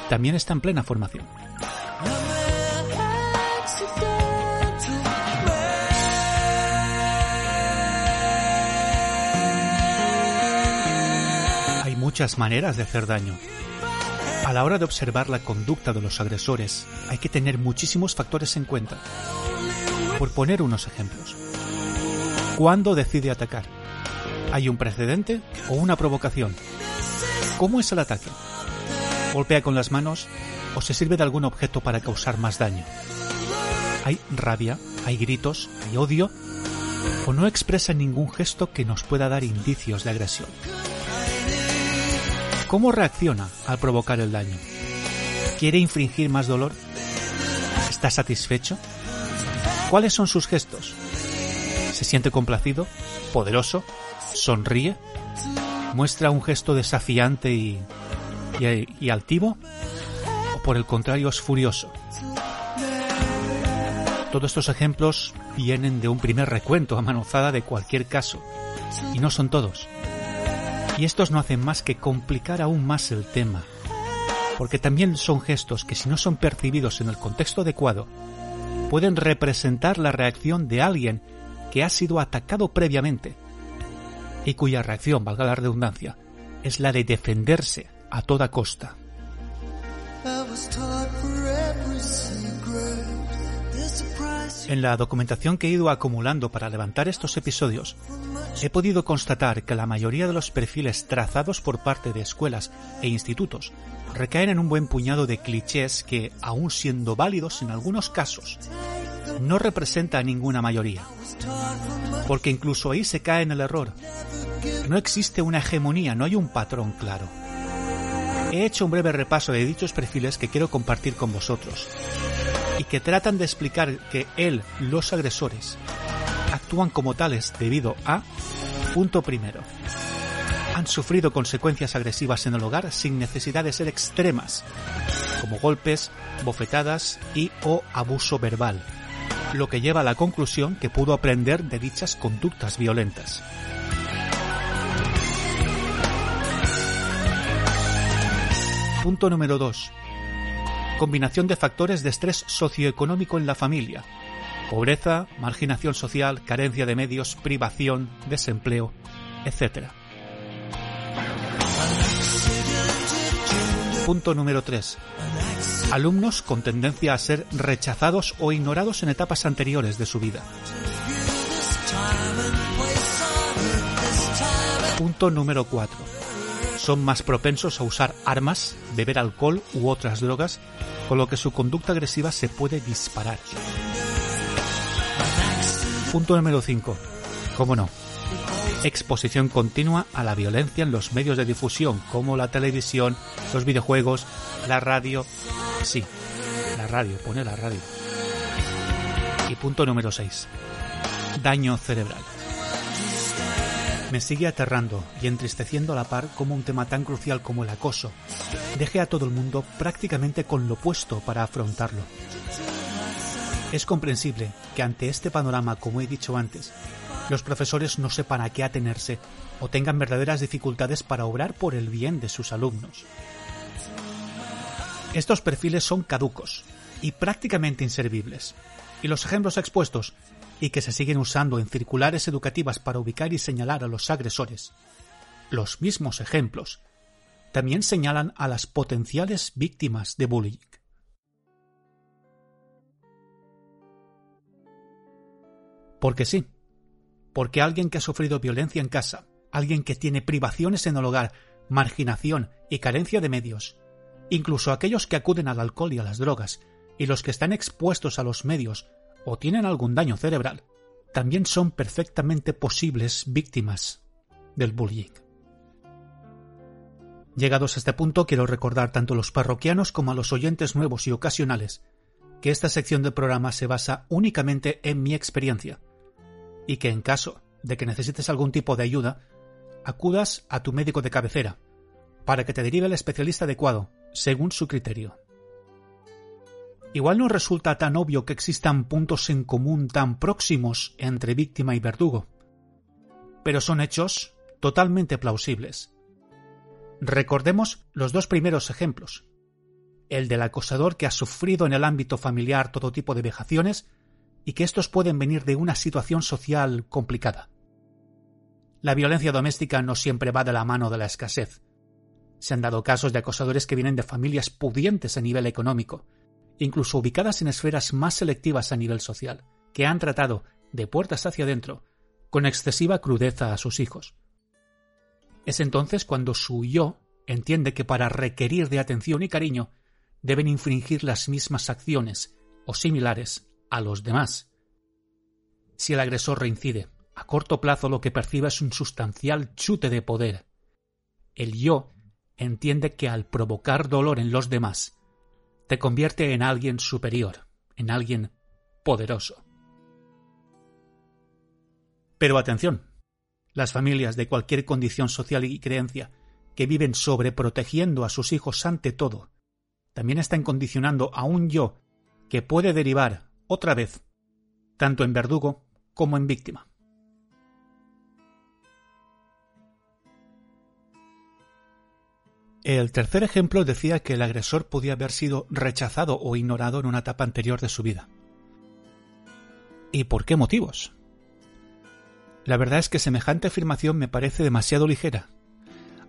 también está en plena formación. Muchas maneras de hacer daño. A la hora de observar la conducta de los agresores, hay que tener muchísimos factores en cuenta. Por poner unos ejemplos. ¿Cuándo decide atacar? ¿Hay un precedente o una provocación? ¿Cómo es el ataque? ¿Golpea con las manos o se sirve de algún objeto para causar más daño? ¿Hay rabia? ¿Hay gritos? ¿Hay odio? ¿O no expresa ningún gesto que nos pueda dar indicios de agresión? ¿Cómo reacciona al provocar el daño? ¿Quiere infringir más dolor? ¿Está satisfecho? ¿Cuáles son sus gestos? ¿Se siente complacido? ¿Poderoso? ¿Sonríe? ¿Muestra un gesto desafiante y, y, altivo? ¿O por el contrario es furioso? Todos estos ejemplos vienen de un primer recuento a manozada de cualquier caso, y no son todos. Y estos no hacen más que complicar aún más el tema, porque también son gestos que si no son percibidos en el contexto adecuado, pueden representar la reacción de alguien que ha sido atacado previamente y cuya reacción, valga la redundancia, es la de defenderse a toda costa. En la documentación que he ido acumulando para levantar estos episodios, he podido constatar que la mayoría de los perfiles trazados por parte de escuelas e institutos recaen en un buen puñado de clichés que, aun siendo válidos en algunos casos, no representa a ninguna mayoría. Porque incluso ahí se cae en el error. No existe una hegemonía, no hay un patrón claro. He hecho un breve repaso de dichos perfiles que quiero compartir con vosotros y que tratan de explicar que él, los agresores, actúan como tales debido a, punto primero, han sufrido consecuencias agresivas en el hogar sin necesidad de ser extremas, como golpes, bofetadas y o abuso verbal, lo que lleva a la conclusión que pudo aprender de dichas conductas violentas. Punto número 2. Combinación de factores de estrés socioeconómico en la familia. Pobreza, marginación social, carencia de medios, privación, desempleo, etc. Punto número 3. Alumnos con tendencia a ser rechazados o ignorados en etapas anteriores de su vida. Punto número 4. Son más propensos a usar armas, beber alcohol u otras drogas, con lo que su conducta agresiva se puede disparar. Punto número 5. ¿Cómo no? Exposición continua a la violencia en los medios de difusión, como la televisión, los videojuegos, la radio. Sí, la radio, pone la radio. Y punto número 6. Daño cerebral. Me sigue aterrando y entristeciendo a la par como un tema tan crucial como el acoso deje a todo el mundo prácticamente con lo puesto para afrontarlo. Es comprensible que ante este panorama, como he dicho antes, los profesores no sepan a qué atenerse o tengan verdaderas dificultades para obrar por el bien de sus alumnos. Estos perfiles son caducos y prácticamente inservibles. Y los ejemplos expuestos, y que se siguen usando en circulares educativas para ubicar y señalar a los agresores, los mismos ejemplos, también señalan a las potenciales víctimas de bullying. Porque sí, porque alguien que ha sufrido violencia en casa, alguien que tiene privaciones en el hogar, marginación y carencia de medios, incluso aquellos que acuden al alcohol y a las drogas, y los que están expuestos a los medios o tienen algún daño cerebral, también son perfectamente posibles víctimas del bullying. Llegados a este punto, quiero recordar tanto a los parroquianos como a los oyentes nuevos y ocasionales que esta sección del programa se basa únicamente en mi experiencia y que en caso de que necesites algún tipo de ayuda, acudas a tu médico de cabecera para que te derive el especialista adecuado según su criterio. Igual no resulta tan obvio que existan puntos en común tan próximos entre víctima y verdugo, pero son hechos totalmente plausibles. Recordemos los dos primeros ejemplos. El del acosador que ha sufrido en el ámbito familiar todo tipo de vejaciones y que estos pueden venir de una situación social complicada. La violencia doméstica no siempre va de la mano de la escasez. Se han dado casos de acosadores que vienen de familias pudientes a nivel económico, incluso ubicadas en esferas más selectivas a nivel social, que han tratado, de puertas hacia adentro, con excesiva crudeza a sus hijos. Es entonces cuando su yo entiende que para requerir de atención y cariño deben infringir las mismas acciones o similares a los demás. Si el agresor reincide, a corto plazo lo que percibe es un sustancial chute de poder. El yo entiende que al provocar dolor en los demás, te convierte en alguien superior, en alguien poderoso. Pero atención, las familias de cualquier condición social y creencia que viven sobreprotegiendo a sus hijos ante todo, también están condicionando a un yo que puede derivar otra vez, tanto en verdugo como en víctima. El tercer ejemplo decía que el agresor podía haber sido rechazado o ignorado en una etapa anterior de su vida. ¿Y por qué motivos? La verdad es que semejante afirmación me parece demasiado ligera.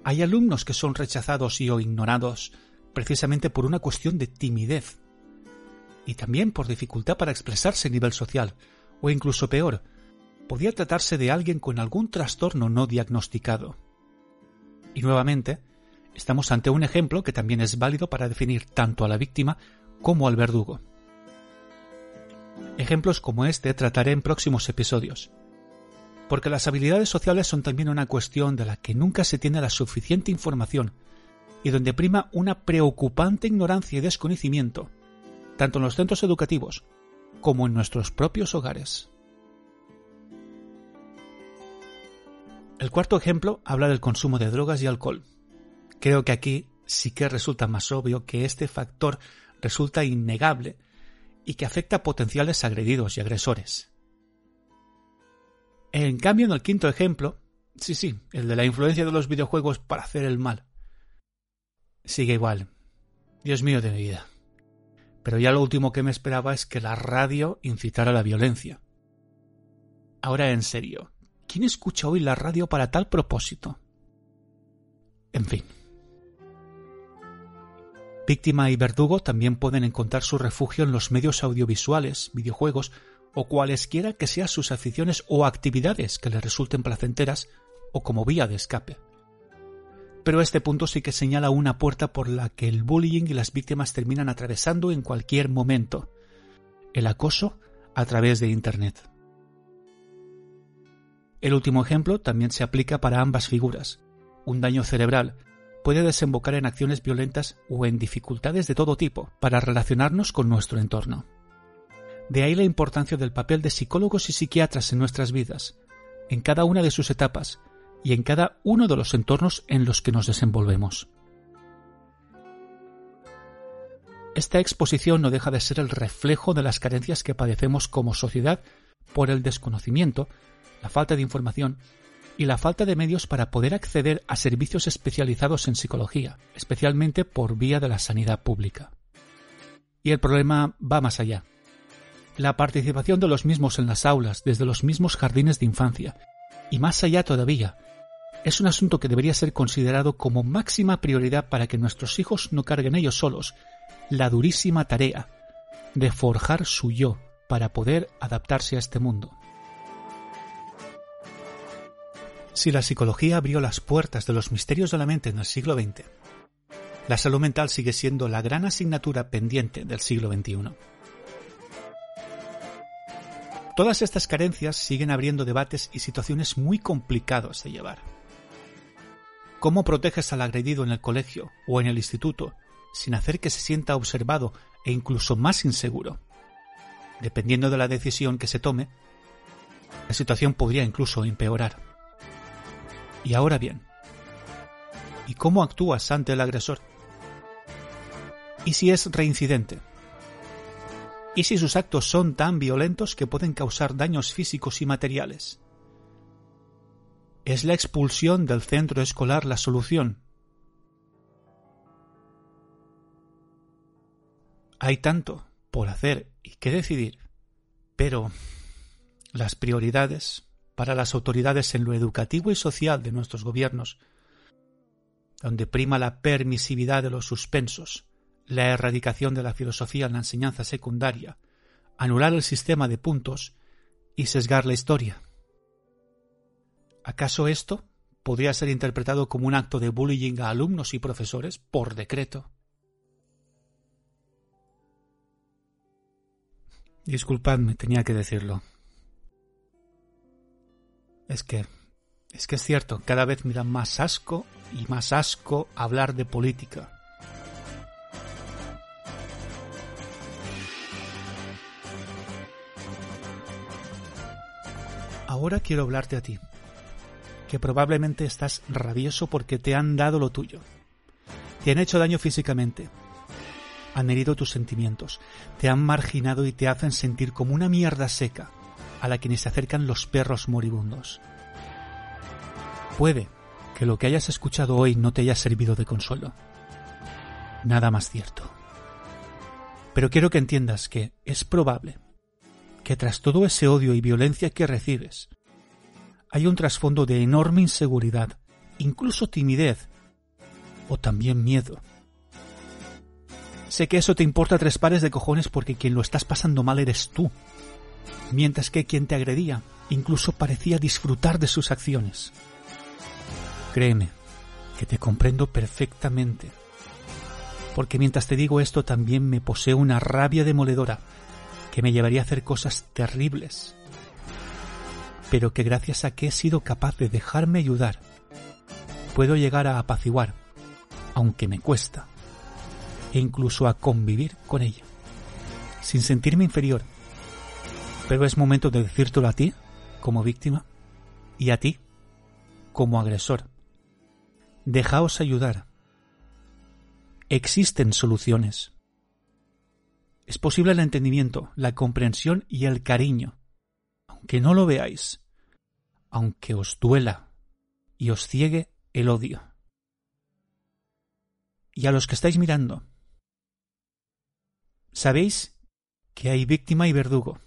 Hay alumnos que son rechazados y o ignorados precisamente por una cuestión de timidez, y también por dificultad para expresarse a nivel social, o incluso peor, podía tratarse de alguien con algún trastorno no diagnosticado. Y nuevamente, estamos ante un ejemplo que también es válido para definir tanto a la víctima como al verdugo. Ejemplos como este trataré en próximos episodios, porque las habilidades sociales son también una cuestión de la que nunca se tiene la suficiente información y donde prima una preocupante ignorancia y desconocimiento tanto en los centros educativos como en nuestros propios hogares. El cuarto ejemplo habla del consumo de drogas y alcohol. Creo que aquí sí que resulta más obvio que este factor resulta innegable y que afecta a potenciales agredidos y agresores. En cambio, en el quinto ejemplo, sí, sí, el de la influencia de los videojuegos para hacer el mal, sigue igual. Dios mío de mi vida pero ya lo último que me esperaba es que la radio incitara a la violencia. Ahora en serio, ¿quién escucha hoy la radio para tal propósito? En fin. Víctima y verdugo también pueden encontrar su refugio en los medios audiovisuales, videojuegos o cualesquiera que sean sus aficiones o actividades que les resulten placenteras o como vía de escape pero este punto sí que señala una puerta por la que el bullying y las víctimas terminan atravesando en cualquier momento. El acoso a través de Internet. El último ejemplo también se aplica para ambas figuras. Un daño cerebral puede desembocar en acciones violentas o en dificultades de todo tipo para relacionarnos con nuestro entorno. De ahí la importancia del papel de psicólogos y psiquiatras en nuestras vidas, en cada una de sus etapas, y en cada uno de los entornos en los que nos desenvolvemos. Esta exposición no deja de ser el reflejo de las carencias que padecemos como sociedad por el desconocimiento, la falta de información y la falta de medios para poder acceder a servicios especializados en psicología, especialmente por vía de la sanidad pública. Y el problema va más allá. La participación de los mismos en las aulas, desde los mismos jardines de infancia, y más allá todavía, es un asunto que debería ser considerado como máxima prioridad para que nuestros hijos no carguen ellos solos la durísima tarea de forjar su yo para poder adaptarse a este mundo. Si la psicología abrió las puertas de los misterios de la mente en el siglo XX, la salud mental sigue siendo la gran asignatura pendiente del siglo XXI. Todas estas carencias siguen abriendo debates y situaciones muy complicados de llevar. ¿Cómo proteges al agredido en el colegio o en el instituto sin hacer que se sienta observado e incluso más inseguro? Dependiendo de la decisión que se tome, la situación podría incluso empeorar. Y ahora bien, ¿y cómo actúas ante el agresor? ¿Y si es reincidente? ¿Y si sus actos son tan violentos que pueden causar daños físicos y materiales? ¿Es la expulsión del centro escolar la solución? Hay tanto por hacer y que decidir, pero las prioridades para las autoridades en lo educativo y social de nuestros gobiernos, donde prima la permisividad de los suspensos, la erradicación de la filosofía en la enseñanza secundaria, anular el sistema de puntos y sesgar la historia. ¿Acaso esto podría ser interpretado como un acto de bullying a alumnos y profesores por decreto? Disculpadme, tenía que decirlo. Es que es que es cierto, cada vez me da más asco y más asco hablar de política. Ahora quiero hablarte a ti que probablemente estás rabioso porque te han dado lo tuyo. Te han hecho daño físicamente. Han herido tus sentimientos. Te han marginado y te hacen sentir como una mierda seca a la que se acercan los perros moribundos. Puede que lo que hayas escuchado hoy no te haya servido de consuelo. Nada más cierto. Pero quiero que entiendas que es probable que tras todo ese odio y violencia que recibes, hay un trasfondo de enorme inseguridad, incluso timidez, o también miedo. Sé que eso te importa tres pares de cojones porque quien lo estás pasando mal eres tú, mientras que quien te agredía incluso parecía disfrutar de sus acciones. Créeme, que te comprendo perfectamente, porque mientras te digo esto también me posee una rabia demoledora que me llevaría a hacer cosas terribles pero que gracias a que he sido capaz de dejarme ayudar, puedo llegar a apaciguar, aunque me cuesta, e incluso a convivir con ella, sin sentirme inferior. Pero es momento de decírtelo a ti, como víctima, y a ti, como agresor. Dejaos ayudar. Existen soluciones. Es posible el entendimiento, la comprensión y el cariño que no lo veáis, aunque os duela y os ciegue el odio. Y a los que estáis mirando, sabéis que hay víctima y verdugo.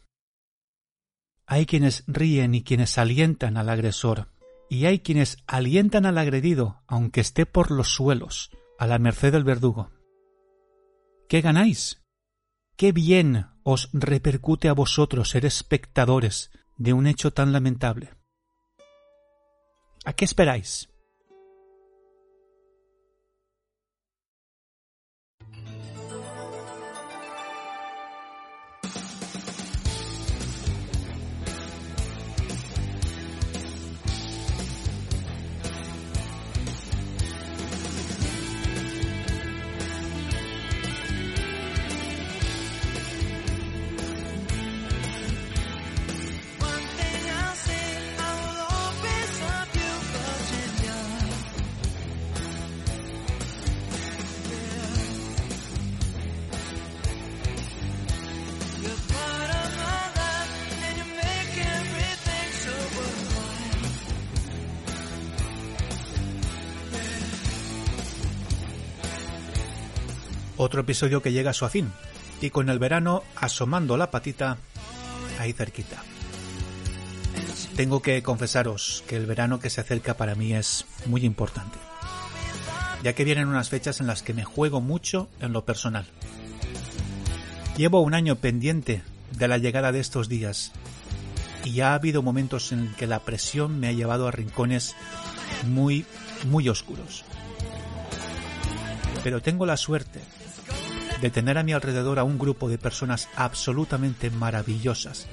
Hay quienes ríen y quienes alientan al agresor, y hay quienes alientan al agredido, aunque esté por los suelos, a la merced del verdugo. ¿Qué ganáis? ¿Qué bien os repercute a vosotros ser espectadores de un hecho tan lamentable. ¿A qué esperáis? Otro episodio que llega a su fin. y con el verano asomando la patita ahí cerquita. Tengo que confesaros que el verano que se acerca para mí es muy importante, ya que vienen unas fechas en las que me juego mucho en lo personal. Llevo un año pendiente de la llegada de estos días y ya ha habido momentos en que la presión me ha llevado a rincones muy, muy oscuros. Pero tengo la suerte de tener a mi alrededor a un grupo de personas absolutamente maravillosas,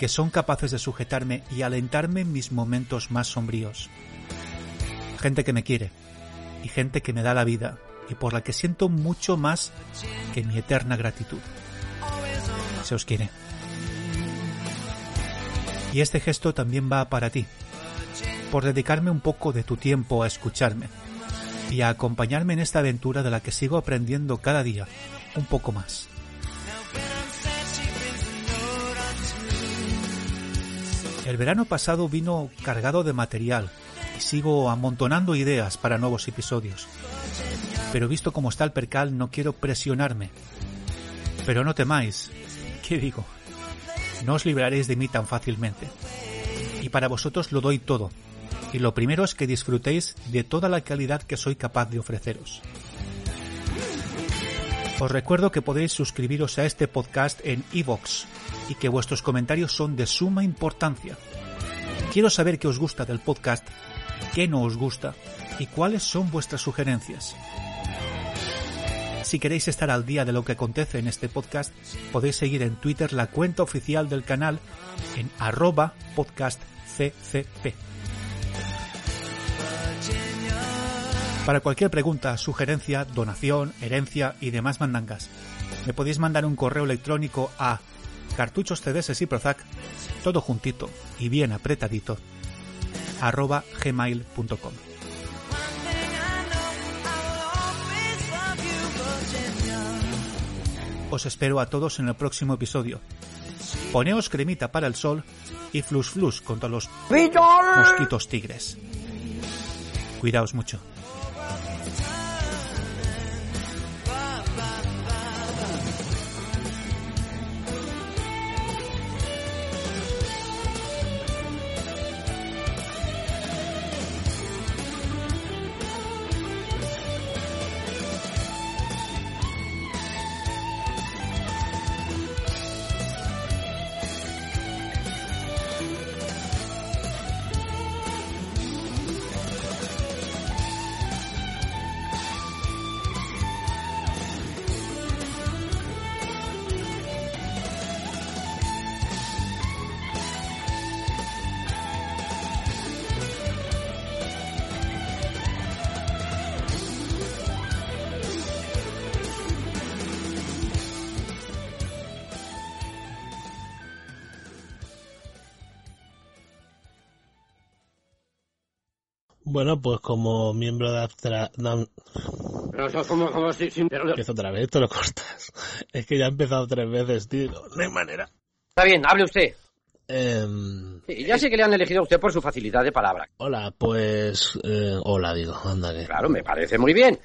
que son capaces de sujetarme y alentarme en mis momentos más sombríos. Gente que me quiere y gente que me da la vida y por la que siento mucho más que mi eterna gratitud. Se os quiere. Y este gesto también va para ti, por dedicarme un poco de tu tiempo a escucharme y a acompañarme en esta aventura de la que sigo aprendiendo cada día un poco más. El verano pasado vino cargado de material y sigo amontonando ideas para nuevos episodios. Pero visto cómo está el percal no quiero presionarme. Pero no temáis. ¿Qué digo? No os libraréis de mí tan fácilmente. Y para vosotros lo doy todo, y lo primero es que disfrutéis de toda la calidad que soy capaz de ofreceros. Os recuerdo que podéis suscribiros a este podcast en iVoox y que vuestros comentarios son de suma importancia. Quiero saber qué os gusta del podcast, qué no os gusta y cuáles son vuestras sugerencias. Si queréis estar al día de lo que acontece en este podcast, podéis seguir en Twitter la cuenta oficial del canal en arroba podcastccp. Para cualquier pregunta, sugerencia, donación, herencia y demás mandangas, me podéis mandar un correo electrónico a cartuchos CDS y Prozac, todo juntito y bien apretadito, arroba gmail.com. Os espero a todos en el próximo episodio. Poneos cremita para el sol y flus flus contra los mosquitos tigres. Cuidaos mucho. Bueno, pues como miembro de Astra... No, es como, como si, empiezo otra vez, esto lo cortas. Es que ya he empezado tres veces, tío. No hay manera. Está bien, hable usted. Em, Sí, ya sé que le han elegido a usted por su facilidad de palabra. hola, pues... eh, hola, digo, anda que... Claro, me parece muy bien.